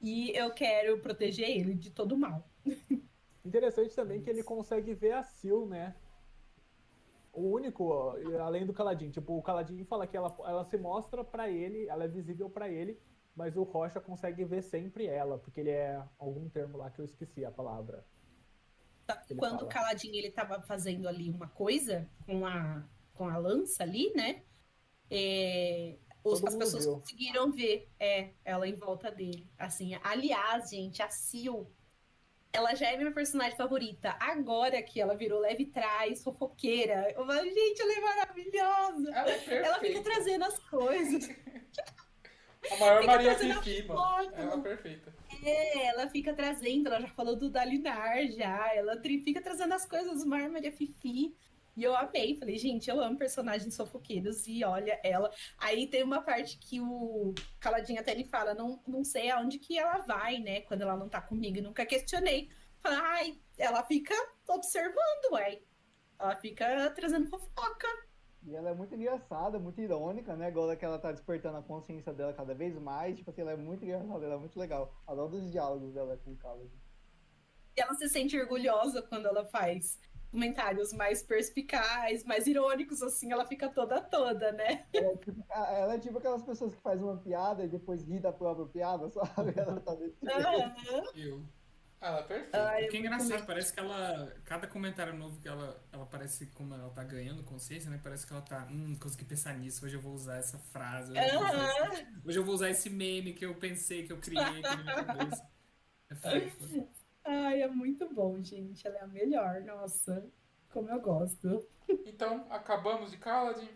E eu quero proteger ele de todo mal. [LAUGHS] Interessante também que ele consegue ver a Sil, né? O único, ó, além do Caladin. Tipo, o Caladin fala que ela, ela se mostra pra ele, ela é visível pra ele, mas o Rocha consegue ver sempre ela, porque ele é algum termo lá que eu esqueci a palavra. Ele Quando fala. o Caladinho ele tava fazendo ali uma coisa com a, com a lança ali, né? É, os- as pessoas viu. conseguiram ver é, ela em volta dele. Assim, aliás, gente, a Sil, ela já é minha personagem favorita. Agora que ela virou leve trás, fofoqueira. Eu falo, gente, ela é maravilhosa. Ela é. Ela fica trazendo as coisas. [LAUGHS] A maior fica Maria Fifi, mano. Ela é perfeita. É, ela fica trazendo, ela já falou do Dalinar já, ela fica trazendo as coisas do Mar Maria Fifi. E eu amei, falei, gente, eu amo personagens fofoqueiros e olha ela. Aí tem uma parte que o Caladinho até ele fala, não, não sei aonde que ela vai, né, quando ela não tá comigo, nunca questionei. Fala, ai, ela fica observando, ué. Ela fica trazendo fofoca. E ela é muito engraçada, muito irônica, né? Agora que ela tá despertando a consciência dela cada vez mais. Tipo assim, ela é muito engraçada, ela é muito legal. Adoro os diálogos dela com o Khaled. E ela se sente orgulhosa quando ela faz comentários mais perspicazes, mais irônicos, assim, ela fica toda toda, né? Ela é, tipo, ela é tipo aquelas pessoas que fazem uma piada e depois ri da própria piada, sabe? Ela tá desse. Eu. Ah, Ela é perfeita. O que é engraçado, parece que ela. Cada comentário novo que ela, ela parece como ela tá ganhando consciência, né? Parece que ela tá. Hum, consegui pensar nisso, hoje eu vou usar essa frase. Hoje, eu vou usar esse, hoje eu vou usar esse meme que eu pensei, que eu criei aqui na minha cabeça. É fofo. Ai, é muito bom, gente. Ela é a melhor, nossa. Como eu gosto. Então, acabamos de Kaladin.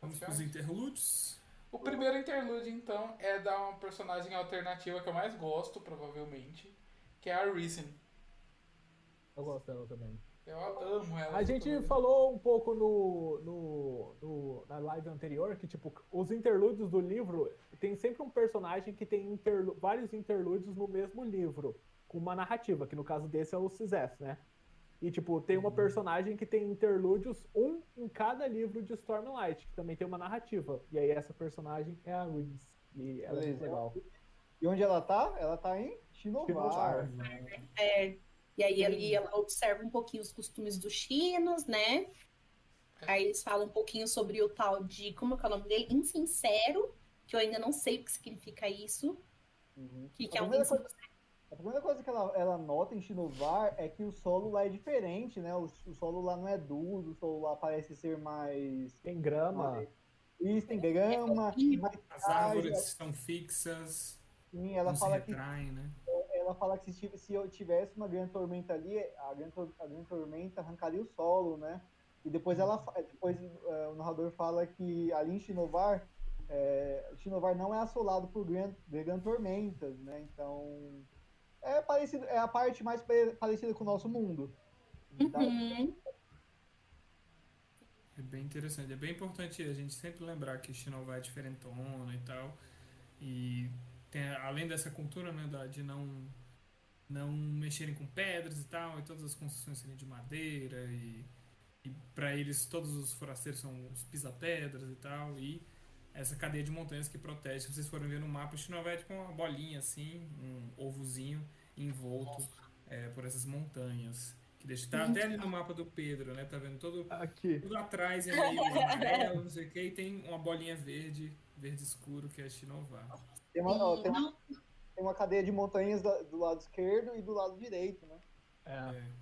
Vamos pros interlúdios. O primeiro interlude, então, é da uma personagem alternativa que eu mais gosto, provavelmente, que é a Risen. Eu gosto dela também. Eu amo ela. A gente Muito falou um pouco no, no, no- na live anterior que, tipo, os interlúdios do livro tem sempre um personagem que tem interlu- vários interlúdios no mesmo livro, com uma narrativa, que no caso desse é o Cisef, né? E, tipo, tem uma personagem que tem interlúdios, um em cada livro de Stormlight, que também tem uma narrativa. E aí essa personagem é a Reese. E ela é muito Beleza. legal. E onde ela tá? Ela tá em Shinovar. É, e aí ali ela observa um pouquinho os costumes dos chinos, né? Aí eles falam um pouquinho sobre o tal de, como é que é o nome dele? Insincero, que eu ainda não sei o que significa isso. Uhum. Que, que A é um primeira insincero. A primeira coisa que ela, ela nota em Shinovar é que o solo lá é diferente, né? O, o solo lá não é duro, o solo lá parece ser mais. Tem grama. Isso, tem grama, fofinho. mais As árvores estão fixas, assim, ela não fala se que retraem, né? Ela fala que se, se eu tivesse uma grande tormenta ali, a grande, a grande tormenta arrancaria o solo, né? E depois ela depois eh, o narrador fala que ali em Shinovar, eh, Shinovar não é assolado por gran- grandes tormentas, né? Então é parecido, é a parte mais pare- parecida com o nosso mundo. Tá? Uhum. É bem interessante. É bem importante a gente sempre lembrar que Shinovar é diferentona e tal. E tem, além dessa cultura, né, da- de não não mexerem com pedras e tal, e todas as construções serem de madeira e, e para eles todos os forasteiros são os pisa-pedras e tal, e essa cadeia de montanhas que protege. Se vocês forem ver no mapa, Shinovar é tipo uma bolinha assim, um ovozinho envolto é, por essas montanhas. Que deixa, tá até ali no mapa do Pedro, né? Tá vendo todo, Aqui. tudo atrás é meio amarelo, não sei o que, e tem uma bolinha verde, verde escuro, que é Shinovar. Tem uma, tem uma, tem uma cadeia de montanhas da- do lado esquerdo e do lado direito, né? É. É.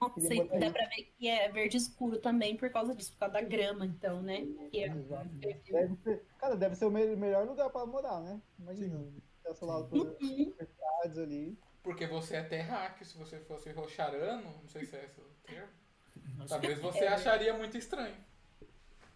nossa, e dá pra ver que é verde escuro também por causa disso, por causa da grama, então, né? É. Deve ser, cara, deve ser o me- melhor lugar pra morar, né? Imagina, assolado por Uhum. ali. Porque você é terráqueo, se você fosse rocharano, não sei se é esse o termo, talvez você acharia muito estranho.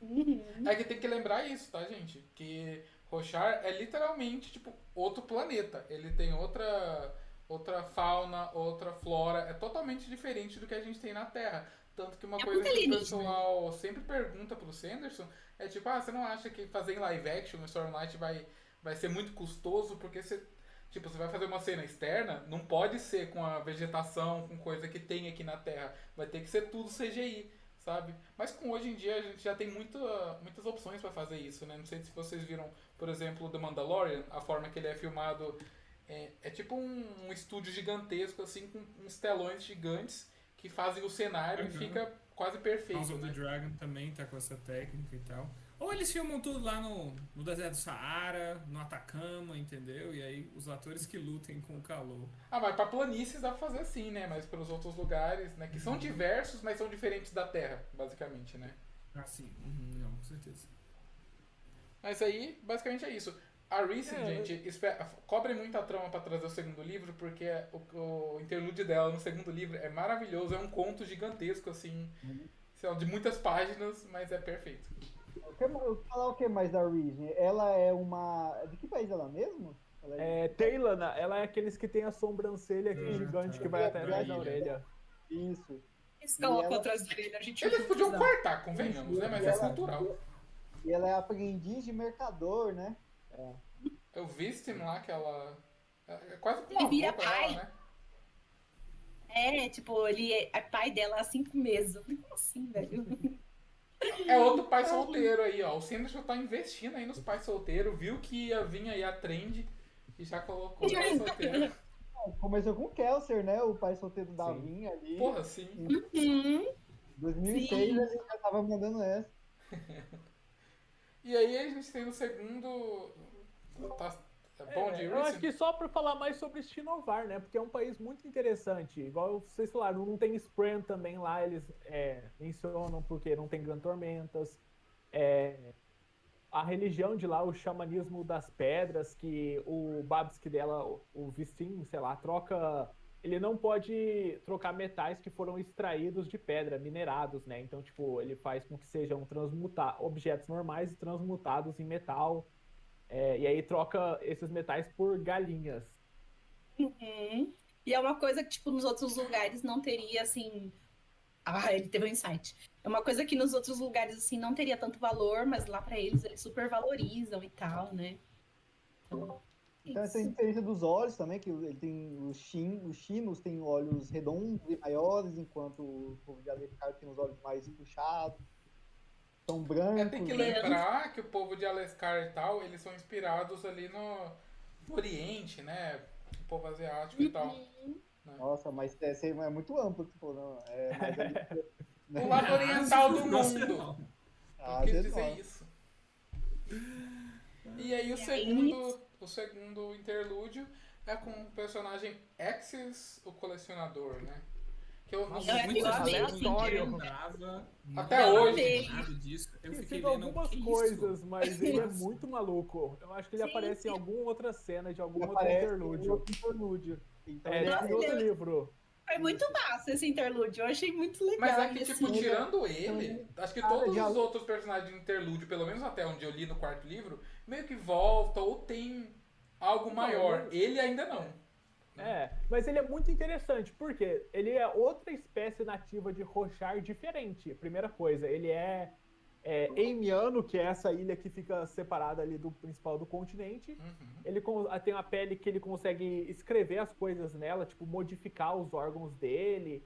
Uhum. É que tem que lembrar isso, tá, gente? Que Rochar é literalmente, tipo, outro planeta. Ele tem outra, outra fauna, outra flora. É totalmente diferente do que a gente tem na Terra. Tanto que uma É coisa que o pessoal sempre pergunta pro Sanderson é tipo, ah, você não acha que fazer em live action o Stormlight vai, vai ser muito custoso? Porque você, tipo, você vai fazer uma cena externa, não pode ser com a vegetação, com coisa que tem aqui na Terra. Vai ter que ser tudo CGI sabe? Mas com hoje em dia a gente já tem muita, muitas opções para fazer isso, né? Não sei se vocês viram, por exemplo, The Mandalorian, a forma que ele é filmado é, é tipo um, um estúdio gigantesco, assim, com uns telões gigantes que fazem o cenário e Uhum. fica quase perfeito, House of the né? Dragon também tá com essa técnica e tal. Ou eles filmam tudo lá no, no deserto do Saara, no Atacama, entendeu? E aí os atores que lutem com o calor. Ah, mas para planícies dá pra fazer assim, né? Mas para os outros lugares, né? Que são diversos, mas são diferentes da Terra, basicamente, né? Ah, sim. Uhum, não, com certeza. Mas aí, basicamente é isso. A Reese, É, gente, espera, cobre muita trama pra trazer o segundo livro, porque é o, o interlúdio dela no segundo livro é maravilhoso, é um conto gigantesco, assim, sei lá, de muitas páginas, mas é perfeito. Eu quero falar o que mais da Reese? Ela é uma. De que país ela mesmo? Ela É, Taylana, ela é aqueles que tem a sobrancelha aqui Hum, gigante tá. que vai até atrás da orelha. Isso. Eles colocam ela- atrás dele, a gente Eles podiam cortar, convenhamos, né? Mas é ela- cultural. E ela é aprendiz de mercador, né? Eu vi esse lá que ela. É quase como uma vira pra ela, pai. né? É, tipo, ele é é pai dela há cinco meses. Eu falei, como assim, velho? É outro pai solteiro aí, ó. O Sanderson tá investindo aí nos pais solteiros, viu que ia vir aí a trend e já colocou o pai solteiro. [LAUGHS] Começou com o Kelser, né? O pai solteiro da Sim. Vinha ali. Porra, sim. Uhum. 2006 Sim. ele já tava mandando essa. [LAUGHS] E aí a gente tem o segundo. Tá, é bom de É, eu acho que só pra falar mais sobre Shinovar, né? Porque é um país muito interessante. Igual vocês falaram, não tem Spren também lá, eles é, mencionam porque não tem Gran Tormentas. É, a religião de lá, o xamanismo das pedras, que o Babsky dela, o- o Vistin, sei lá, troca. Ele não pode trocar metais que foram extraídos de pedra, minerados, né? Então, tipo, ele faz com que sejam transmutar objetos normais e transmutados em metal. É, e aí troca esses metais por galinhas. Uhum. E é uma coisa que, tipo, nos outros lugares não teria, assim. Ah, ele teve um insight. É uma coisa que nos outros lugares, assim, não teria tanto valor, mas lá pra eles, eles super valorizam e tal, né? Então, Então essa diferença dos olhos também, que ele tem os, chin, os chinos têm olhos redondos e maiores, enquanto o povo de Alencar tem os olhos mais puxados. São brancos. É, tem que né? lembrar que o povo de Alescar e tal, eles são inspirados ali no, no Oriente, né? O povo asiático e tal. Uhum. Nossa, mas essa aí é muito amplo, tipo, não. É ali, [LAUGHS] né? O lado oriental do [LAUGHS] mundo. não. Ah, quis dizer nossa. isso. E aí o E aí? O segundo interlúdio é com o personagem Axis, o colecionador, né? Que eu não Eu- eu não assim, lembrava Até nada hoje. nada disso. Eu Tem fiquei lendo algumas coisas, mas [LAUGHS] ele é muito maluco. Eu acho que ele Sim, aparece em alguma outra cena de algum Ele outro interlúdio. outro interlúdio. Então, É, ele- em outro ele- livro. Foi muito massa esse interlúdio. Eu achei muito legal. Mas é que, tipo, assim, tirando ele, acho que todos já- os outros personagens de interlúdio, pelo menos até onde eu li no quarto livro, meio que volta ou tem algo maior. eu- Ele ainda não. É, mas ele é muito interessante, porque ele é outra espécie nativa de Rochar diferente. Primeira coisa, ele é, é Eimiano, que é essa ilha que fica separada ali do principal do continente. Uhum. Ele tem uma pele que ele consegue escrever as coisas nela, tipo, modificar os órgãos dele,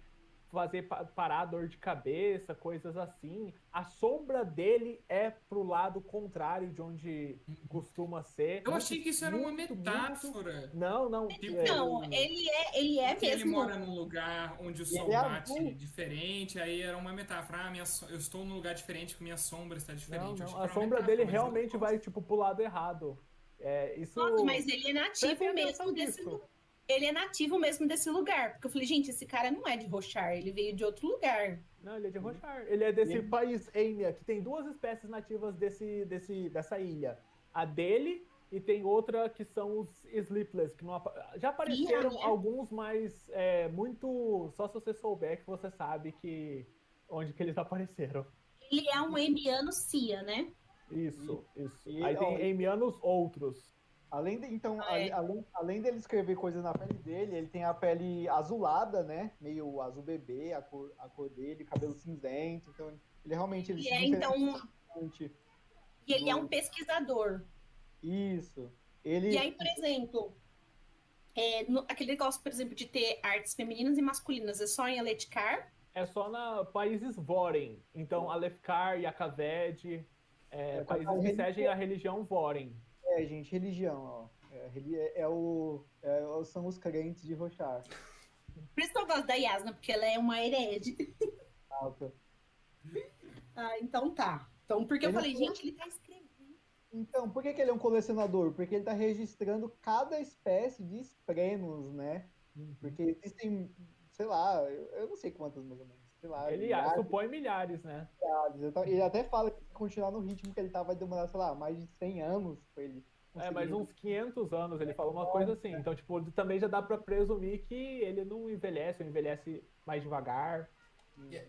fazer pa- parar a dor de cabeça, coisas assim. A sombra dele é pro lado contrário de onde costuma ser. Eu achei que isso era uma Muito, muito- metáfora. Não, não. Tipo, é, Não, ele é, ele é Porque ele mesmo. mora num lugar onde o sol Ele é bate azul. diferente, aí era uma metáfora. Ah, minha so- eu estou num lugar diferente, porque minha sombra está diferente. não, não. A sombra metáfora, dele realmente vai, tipo, pro lado errado. É, isso. Nossa, mas ele é nativo mesmo desse lugar. Ele é nativo mesmo desse lugar. Porque eu falei, gente, esse cara não é de Rochar, ele veio de outro lugar. Não, ele é de Rochar. Ele é desse Ele- país Enya, que tem duas espécies nativas desse, desse, dessa ilha. A dele e tem outra que são os Sleepless, que não apa- já apareceram né? alguns, mas é, muito. Só se você souber que você sabe que onde que eles apareceram. Ele é um emiano Cia, né? Isso, isso. E- Aí ó, tem Emianos outros. Além de, então, Ah, é. além, além dele escrever coisas na pele dele, ele tem a pele azulada, né? Meio azul bebê, a cor, a cor dele, cabelo cinzento. Então, ele realmente ele E se é, então. bastante. E ele é um pesquisador. Isso. Ele E aí, por exemplo, é, no- aquele negócio, por exemplo, de ter artes femininas e masculinas, é só em Aletkar? É só na países Voren. Então, Alefkar e Akaved, é, É, países a que seguem a religião Voren. É, gente, religião, ó. É, é, é o, é, são os crentes de Rochar. Por isso que eu gosto da Yasna, porque ela é uma herege. Alta. Ah, então tá. Então, porque eu Ele falei, não- gente, ele tá escrevendo. Então, por que, que ele é um colecionador? Porque ele tá registrando cada espécie de esprenos, né? Porque existem, sei lá, eu, eu não sei quantas mais ou menos. Sei lá, Ele milhares, supõe milhares, né? milhares. Então, Ele até fala que se continuar no ritmo que ele tá, vai demorar, sei lá, mais de 100 anos pra ele. É, mas conseguir- uns 500 anos, ele falou uma coisa assim. Então, tipo, também já dá pra presumir que ele não envelhece, ou envelhece mais devagar.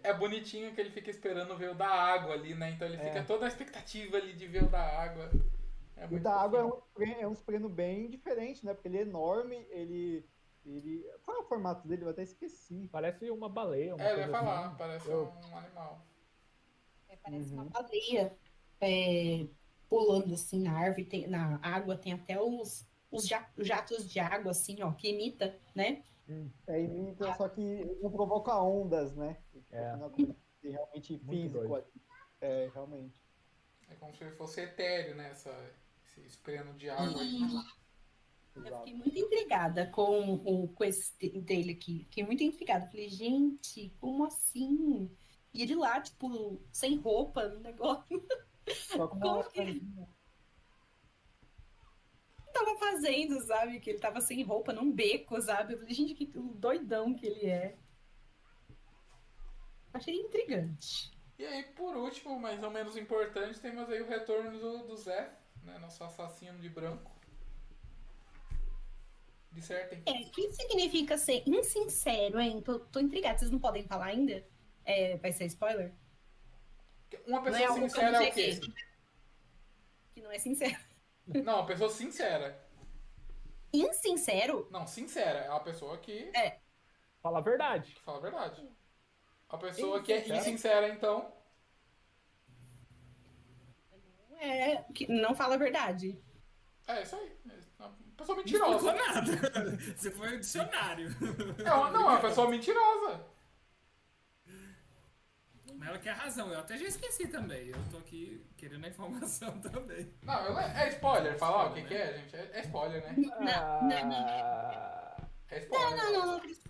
É bonitinho que ele fica esperando ver o da água ali, né? Então ele É. fica toda a expectativa ali de ver o da água. É O da água é um, é um bem diferente, né? Porque ele é enorme, ele. Ele... Qual é o formato dele? Eu até esqueci. Parece uma baleia, uma É, coisa vai falar, assim. parece Eu- um animal. É, parece Uhum. uma baleia é, pulando assim na árvore, tem, na água, tem até os, os ja- jatos de água, assim, ó, que imita, né? É, imita, só que não provoca ondas, né? É. Não é realmente físico. É, realmente. É como se fosse etéreo, né? Essa, esse espreno de água aí. Eu fiquei muito intrigada com o com esse te- dele aqui. Fiquei muito intrigada. Falei, gente, como assim? E ele lá, tipo, sem roupa no negócio. Só com Como uma que- O que tava fazendo, sabe? Que ele tava sem roupa num beco, sabe? Eu falei, gente, que doidão que ele é. Achei intrigante. E aí, por último, mas não menos importante, temos aí o retorno do, do Zé, né? Nosso assassino de branco. Dissertem. É, o que significa ser insincero, hein? Tô, tô intrigada. Vocês não podem falar ainda? É, vai ser spoiler? Uma é pessoa algo sincera é o quê? Que não é sincero. Não, uma pessoa sincera. Insincero? Não, sincera. É uma pessoa que, Fala a verdade. que fala a verdade. A pessoa que é Insincera. insincera, então. Não é. Que não fala a verdade. É isso aí. É uma pessoa Não mentirosa. nada. [LAUGHS] Você foi o dicionário. É uma, não, é uma pessoa mentirosa. Mas ela quer razão. Eu até já esqueci também. Eu tô aqui querendo a informação [LAUGHS] também. Não, ela- é spoiler. Falar o que, que é, gente. É, é spoiler, né? Não, não, não. É spoiler. Não, não, não precisa.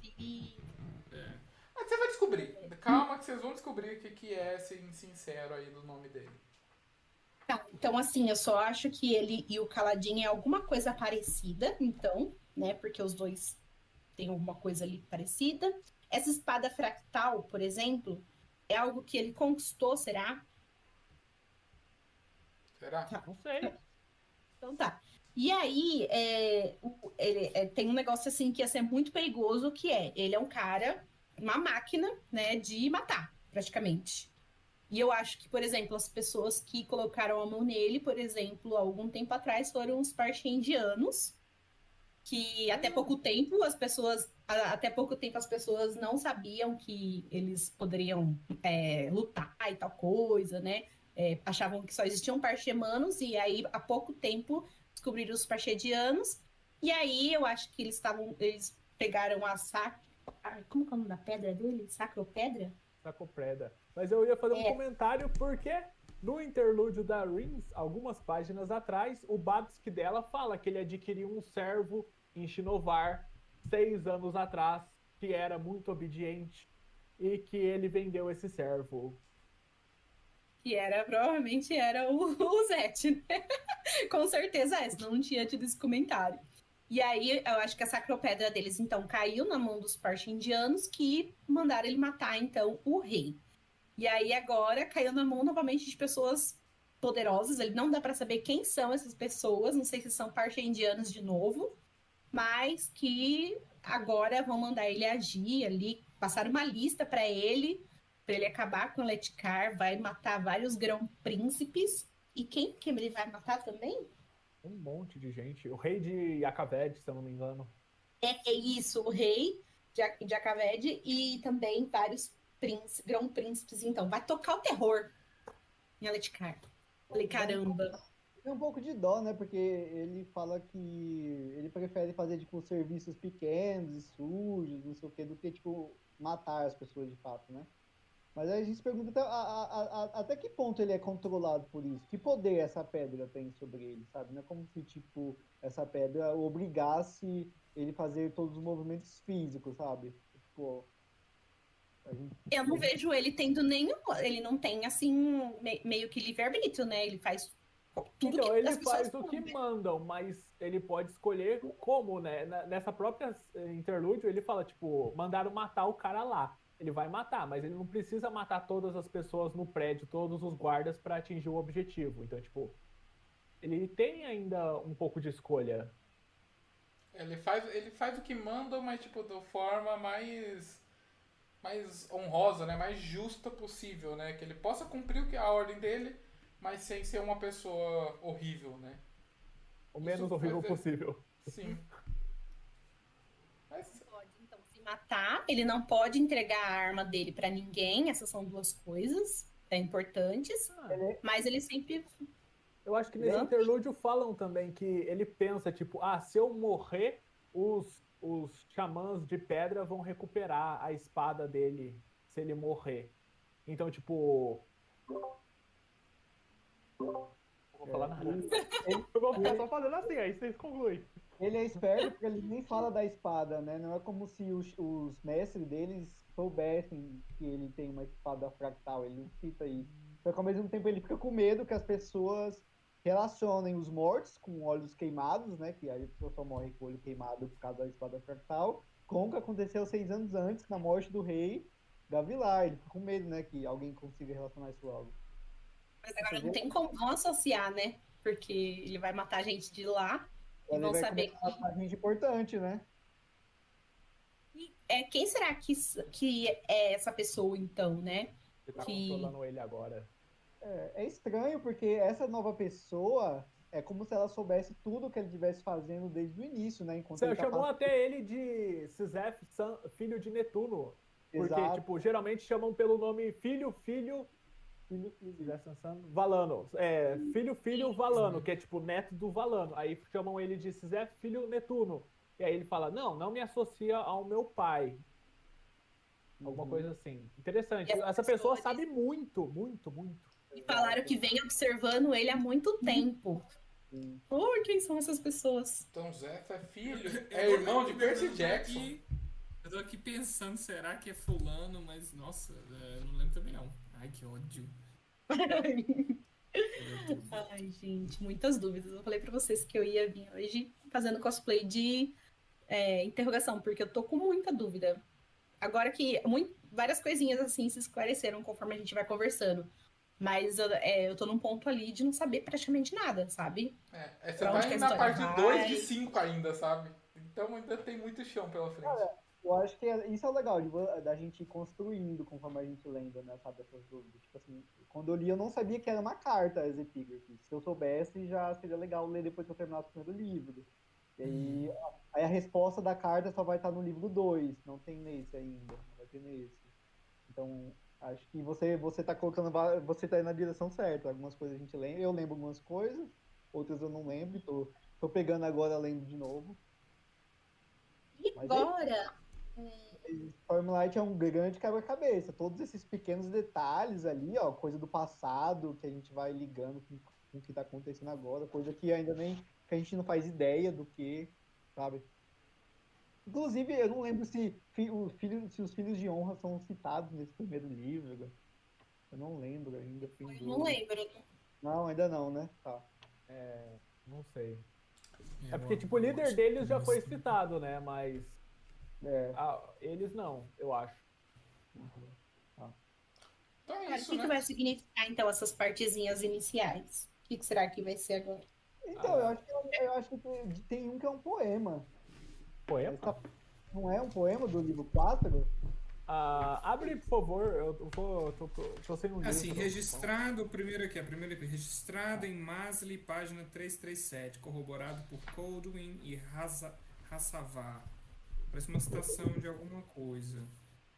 É. Mas você vai descobrir. Calma que vocês vão descobrir o que, que é esse insincero aí do nome dele. Tá, então, assim, eu só acho que ele e o Caladinho é alguma coisa parecida, então, né? Porque os dois têm alguma coisa ali parecida. Essa espada fractal, por exemplo, é algo que ele conquistou, será? Será? não sei. Então tá. E aí, é, o- ele- é, tem um negócio assim que ia ser muito perigoso, que é, ele é um cara, uma máquina, né, de matar, praticamente. E eu acho que, por exemplo, as pessoas que colocaram a mão nele, por exemplo, há algum tempo atrás, foram os parchendianos, que até pouco tempo as pessoas, a- até pouco tempo as pessoas não sabiam que eles poderiam é, lutar e tal coisa, né? É, achavam que só existiam parchemanos, e aí há pouco tempo descobriram os parchedianos, e aí eu acho que eles estavam, eles pegaram a Sa Ah, Como que é o nome da pedra dele? Sacropedra? Sacopredra. Mas eu ia fazer um É. comentário porque no interlúdio da Rins, algumas páginas atrás, o Babsk dela fala que ele adquiriu um servo em Shinovar seis anos atrás, que era muito obediente e que ele vendeu esse servo. Que era, provavelmente era o, [LAUGHS] o Zete, né? [LAUGHS] Com certeza é, senão não tinha tido esse comentário. E aí, eu acho que a sacropedra deles, então, caiu na mão dos partindianos que mandaram ele matar, então, o rei. E aí, agora, caiu na mão novamente de pessoas poderosas. Ele não dá pra saber quem são essas pessoas, não sei se são partindianos de novo, mas que agora vão mandar ele agir ali, passar uma lista pra ele, pra ele acabar com o Letkar, vai matar vários grão-príncipes. E quem que ele vai matar também? Um monte de gente. O rei de Yakaved, se eu não me engano. É, é isso, o rei de, de Akaved e também vários príncipes, grão-príncipes. Então, vai tocar o terror em Aletkar. Falei, caramba. Tem um pouco de dó, né? Porque ele fala que ele prefere fazer, tipo, serviços pequenos e sujos, não sei o quê, do que, tipo, matar as pessoas de fato, né? Mas aí a gente se pergunta até, a- a- a- até que ponto ele é controlado por isso? Que poder essa pedra tem sobre ele, sabe? Não é como se, tipo, essa pedra obrigasse ele fazer todos os movimentos físicos, sabe? Tipo, Eu não vejo ele tendo nenhum. Ele não tem, assim, me- meio que livre-arbítrio, né? Ele faz tudo Então, que ele faz o que mandam. mandam, mas ele pode escolher como, né? Nessa própria eh, interlúdio, ele fala, tipo, mandaram matar o cara lá. Ele vai matar, mas ele não precisa matar todas as pessoas no prédio, todos os guardas, pra atingir o objetivo. Então, tipo, ele tem ainda um pouco de escolha. Ele faz, ele faz o que manda, mas tipo, da forma mais mais honrosa, né? Mais justa possível, né? Que ele possa cumprir o que a ordem dele, mas sem ser uma pessoa horrível, né? O menos Isso horrível possível. Sim. Mas pode, então, se matar. Ele não pode entregar a arma dele pra ninguém. Essas são duas coisas é, importantes. Ah, Mas ele sempre. Eu acho que nesse Não. interlúdio falam também que ele pensa, tipo, ah, se eu morrer, os, os xamãs de pedra vão recuperar a espada dele se ele morrer. Então, tipo. Não vou falar nada. ele- Eu vou ficar só fazendo assim, aí vocês concluem. Ele é esperto porque ele nem fala da espada, né? Não é como se os, os mestres deles soubessem que ele tem uma espada fractal. Ele não cita isso. Só que ao mesmo tempo ele fica com medo que as pessoas relacionem os mortos com olhos queimados, né? Que aí a pessoa só morre com o olho queimado por causa da espada fractal, com o que aconteceu seis anos antes, na morte do rei Gavilar. Ele fica com medo, né? Que alguém consiga relacionar isso logo. Mas agora não tem como não associar, né? Porque ele vai matar a gente de lá. E vão saber começar a matar gente importante, né? É, quem será que, que é essa pessoa, então, né? Ele tá Que- controlando ele agora. É, é estranho porque essa nova pessoa é como se ela soubesse tudo que ele estivesse fazendo desde o início, né? Enquanto Você tá chamou passando- até ele de San- filho de Netuno. Porque, Exato. tipo, geralmente chamam pelo nome filho, filho. Filho, San- Valano. É, filho, filho, Valano, que é tipo neto do Valano. Aí chamam ele de Sizef, filho Netuno. E aí ele fala: Não, não me associa ao meu pai. Alguma Uhum. coisa assim. Interessante. Essa Essa pessoa pessoa sabe muito, muito, muito. E falaram que vem observando ele há muito tempo. Sim. Oi, quem são essas pessoas? Então Zé é filho, é irmão de Percy Jackson. aqui- eu tô aqui pensando, será que é fulano? Mas, nossa, é, eu não lembro também não. Ai, que ódio. [LAUGHS] Ai, gente, muitas dúvidas. Eu falei pra vocês que eu ia vir hoje fazendo cosplay de é, interrogação, porque eu tô com muita dúvida. Agora que mui- várias coisinhas assim se esclareceram conforme a gente vai conversando. Mas eu, é, eu tô num ponto ali de não saber praticamente nada, sabe? É, é, você Pra tá indo na parte vai? 2 de 5 ainda, sabe? Então ainda tem muito chão pela frente. Eu acho que é- isso é legal de, da gente ir construindo conforme a gente lendo, né? Sabe, essas dúvidas. Tipo assim, quando eu li, eu não sabia que era uma carta as epígrafes. Se eu soubesse, já seria legal ler depois que eu terminasse o primeiro livro. E aí, aí a resposta da carta só vai estar no livro 2, não tem nesse ainda, não vai ter nesse. Então, acho que você você tá colocando, você tá indo na direção certa. Algumas coisas a gente lembra, eu lembro algumas coisas, outras eu não lembro, tô, tô pegando agora lendo de novo. E Mas é- agora, é, Stormlight é um grande quebra-cabeça. Todos esses pequenos detalhes ali, ó, coisa do passado que a gente vai ligando com, com o que tá acontecendo agora, coisa que ainda nem que a gente não faz ideia do que, sabe? Inclusive, eu não lembro se, fi- o filho, se os filhos de honra são citados nesse primeiro livro. Eu não lembro ainda. Eu não lembro. Não, ainda não, né? Tá. É, não sei. É, É porque, tipo, o líder acho deles que já foi citado, né? Mas É. ah, eles não, eu acho. Então é Cara, o isso, que, que né? vai significar, então, essas partezinhas iniciais? O que, que será que vai ser agora? Então, eu acho que, eu acho que tem um que é um poema. Poema? Essa- não é um poema do livro 4? Ah, abre, por favor, eu vou. Tô, tô, tô sem um livro. Assim, registrado, o primeiro aqui, a primeira aqui, registrado em Masli, página 337, corroborado por Coldwin e Hassavá. Parece uma citação de alguma coisa.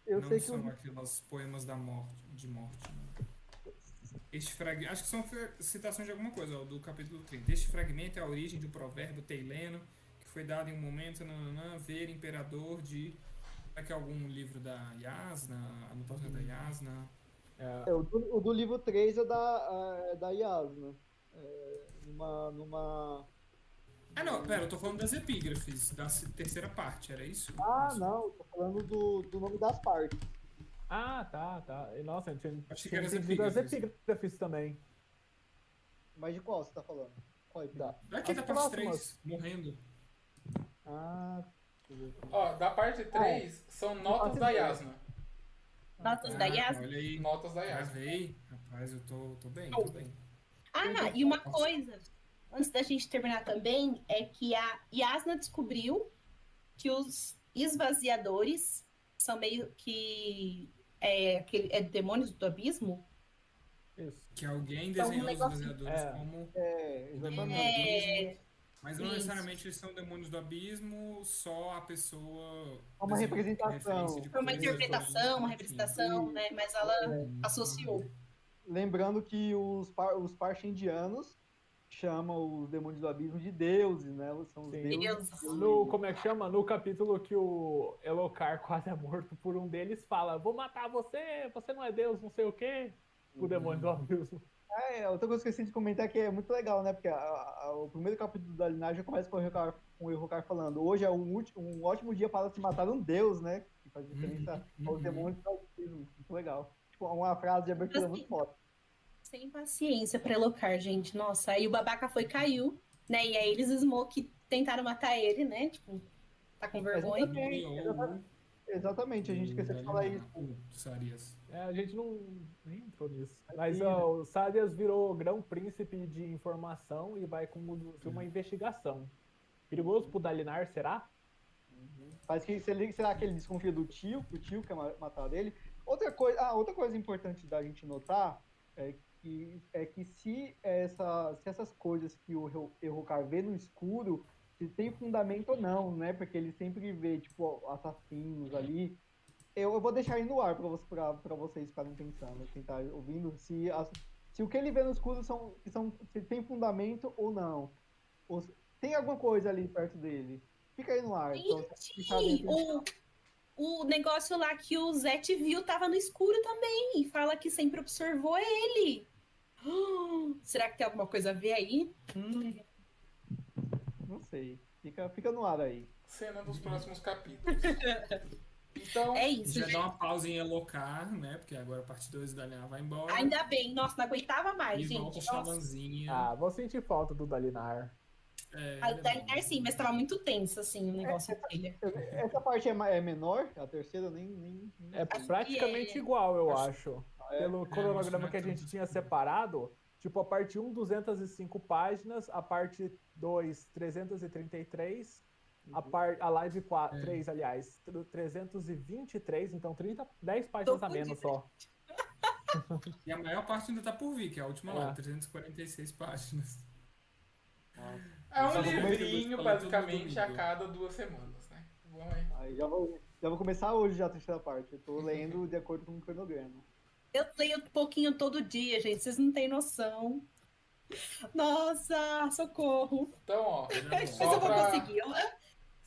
Eu não sei que são o, aquelas poemas da morte, de morte. né? Este fragmento, acho que são citações de alguma coisa, ó, do capítulo 30. Este fragmento é a origem de um provérbio teileno foi dado em um momento, nananã, ver imperador de. Será que é algum livro da Yasna? Anotação da Yasna? É, é, o do, o do livro 3 é da, é da Yasna. É, numa, numa. Ah, não, pera, eu tô falando das epígrafes, da terceira parte, era isso? Ah, não, tô falando do, do nome das partes. Ah, tá, tá. E, Nossa, eu tinha, Achei que tinha era as entendido as epígrafes. epígrafes também. Mas de qual você tá falando? Qual é que dá? Daqui As da parte. 3, morrendo. Ah. Ó, da parte 3 são notas da. Yasna. Notas da Ah, Yasna? Olha aí, Notas da Yasna. gravei. Rapaz, eu tô, tô bem, tô bem. Ah, e uma coisa, antes da gente terminar também, é que a Yasna descobriu que os esvaziadores são meio que é, aquele, é demônios do abismo. Isso. Que alguém Então, um desenhou os esvaziadores É. como É, exatamente. É, Mas não Isso. necessariamente eles são demônios do abismo, só a pessoa. É uma representação. foi uma interpretação, uma representação, né? Mas ela associou. Lembrando que os, par, os parchendianos chamam os demônios do abismo de deuses, né? São os Sim. deuses. Deuses. No, como é que chama? No capítulo que o Elocar quase é morto por um deles, fala: Vou matar você, você não é Deus, não sei o quê. O demônio do abismo. É, outra coisa que eu esqueci de comentar que é muito legal, né? Porque a- a- o primeiro capítulo da Linagem começa com o Errocar, com o falando hoje é um, último- um ótimo dia para se matar um deus, né? Que faz referência Uhum, aos uhum. demônios do. Muito legal. Tipo, uma frase de abertura Assim, muito foda. Sem paciência pra Elocar, gente. Nossa, aí o babaca foi caiu, né? E aí eles Smoke tentaram matar ele, né? Tipo, tá com vergonha. Exatamente, Exatamente, a gente esqueceu de falar isso. ou Sarias. É, a gente não nem entrou nisso. Mas ó, o Sadias virou grão-príncipe de informação e vai conduzir uma investigação. Perigoso pro Dalinar, será? Parece que se será que ele desconfia do tio, que o tio quer ma- matar ele. Outra coisa, ah, outra coisa importante da gente notar é que, é que se, essa, se essas coisas que o Errocar vê no escuro, se tem fundamento ou não, né? Porque ele sempre vê, tipo, assassinos ali. Eu, eu vou deixar aí no ar pra, você- pra, pra vocês ficarem pensando, quem tá ouvindo, se, as- se o que ele vê no escuro são, se são, se tem fundamento ou não. Ou se- tem alguma coisa ali perto dele. Fica aí no ar. Gente, o, o negócio lá que o Zete viu tava no escuro também. E fala que sempre observou ele. [GASPS] Será que tem alguma coisa a ver aí? Hum. Não sei. Fica, fica no ar aí. Cena dos próximos capítulos. [LAUGHS] Então, É isso, Já gente. dá uma pausa em Elocar, né? Porque agora a parte 2 da Liana vai embora. Ainda bem. Nossa, não aguentava mais, e volta gente. Nossa. Chavanzinha. Ah, vou sentir falta do Dalinar. É, A ele é Dalinar sim, mas tava muito tenso, assim, o negócio dele. Essa parte é, é menor, a terceira nem. nem, nem- É praticamente igual, eu Acho- acho. É, Pelo acho cronograma que que a é gente tinha separado, tipo, a parte 1, 205 páginas, a parte 2, 333, a, par, a live 4, É. 3, aliás, tr- 323, então 30, 10 páginas a Tô menos só. [LAUGHS] E a maior parte ainda tá por vir, que é a última É. lá, 346 páginas. é um livrinho, basicamente, a cada duas semanas, né? Vamos aí. Aí já vou, já vou começar hoje já a terceira parte. Eu tô [LAUGHS] lendo de acordo com o cronograma. Eu leio um pouquinho todo dia, gente. Vocês não têm noção. Nossa, socorro. Então, ó, Mas eu vou pra- conseguir.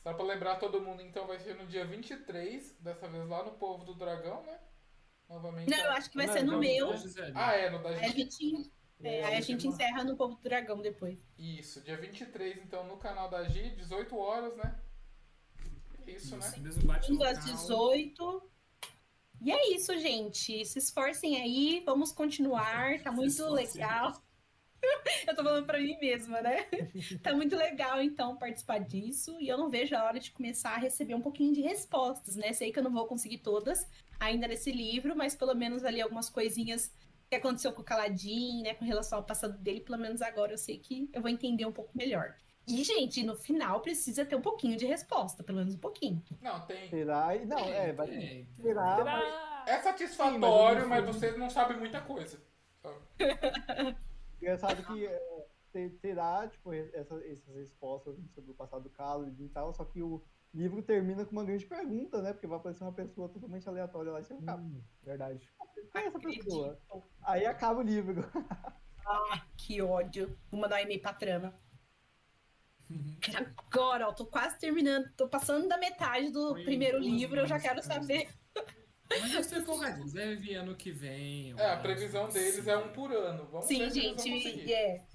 Só pra lembrar todo mundo, então vai ser no dia 23, dessa vez lá no Povo do Dragão, né? Novamente. Não, eu acho que vai Não, ser no não, meu. Ah, é, no da Aí a gente. gente, é, aí a gente encerra no Povo do Dragão depois. Isso, dia 23, então, no canal da Gi, 18 horas, né? É Isso, né? Mesmo bate às local. 18. E é isso, gente. Se esforcem aí, vamos continuar. Tá muito legal. [LAUGHS] Eu tô falando pra mim mesma, né? [LAUGHS] Tá muito legal, então, participar disso. E eu não vejo a hora de começar a receber um pouquinho de respostas, né? Sei que eu não vou conseguir todas ainda nesse livro, mas pelo menos ali algumas coisinhas que aconteceu com o Caladin, né? Com relação ao passado dele, pelo menos agora eu sei que eu vou entender um pouco melhor. E, gente, no final precisa ter um pouquinho de resposta, pelo menos um pouquinho. Não, tem. Será? E- Não, é, vai. Tem, tem. Será? mas- Será? É satisfatório, Sim, mas, mas vocês não sabem muita coisa. [LAUGHS] Engraçado que é, te- terá, tipo, essa- essas respostas sobre o passado do Carlos e tal, só que o livro termina com uma grande pergunta, né? Porque vai aparecer uma pessoa totalmente aleatória lá e você Hum, verdade. quem é essa pessoa? Aí acaba o livro. Ah, que ódio. Vou mandar um e-mail pra trama. Agora, ó, tô quase terminando. Tô passando da metade do Foi primeiro livro, eu já quero saber. Mas eu estou empolgadinho. Deve vir ano que vem. É, a acho. previsão deles é um por ano. Vamos Sim, ver se eles vão gente, é.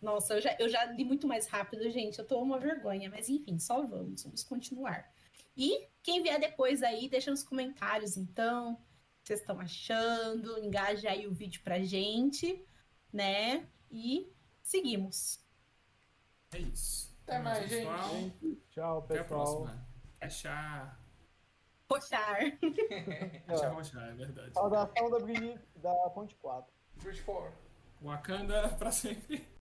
Nossa, eu já, eu já li muito mais rápido, gente. Eu tô uma vergonha, mas enfim, só vamos, vamos continuar. E quem vier depois aí, deixa nos comentários, então, o que vocês estão achando, engaja aí o vídeo pra gente, né? E seguimos. É isso. Até mais, gente. pessoal. Tchau, Até a pessoal. próxima. Fechar. Poxar. Fechar, fechar, é verdade. Saudação da, da Ponte 4. Bridge 4. Wakanda pra sempre.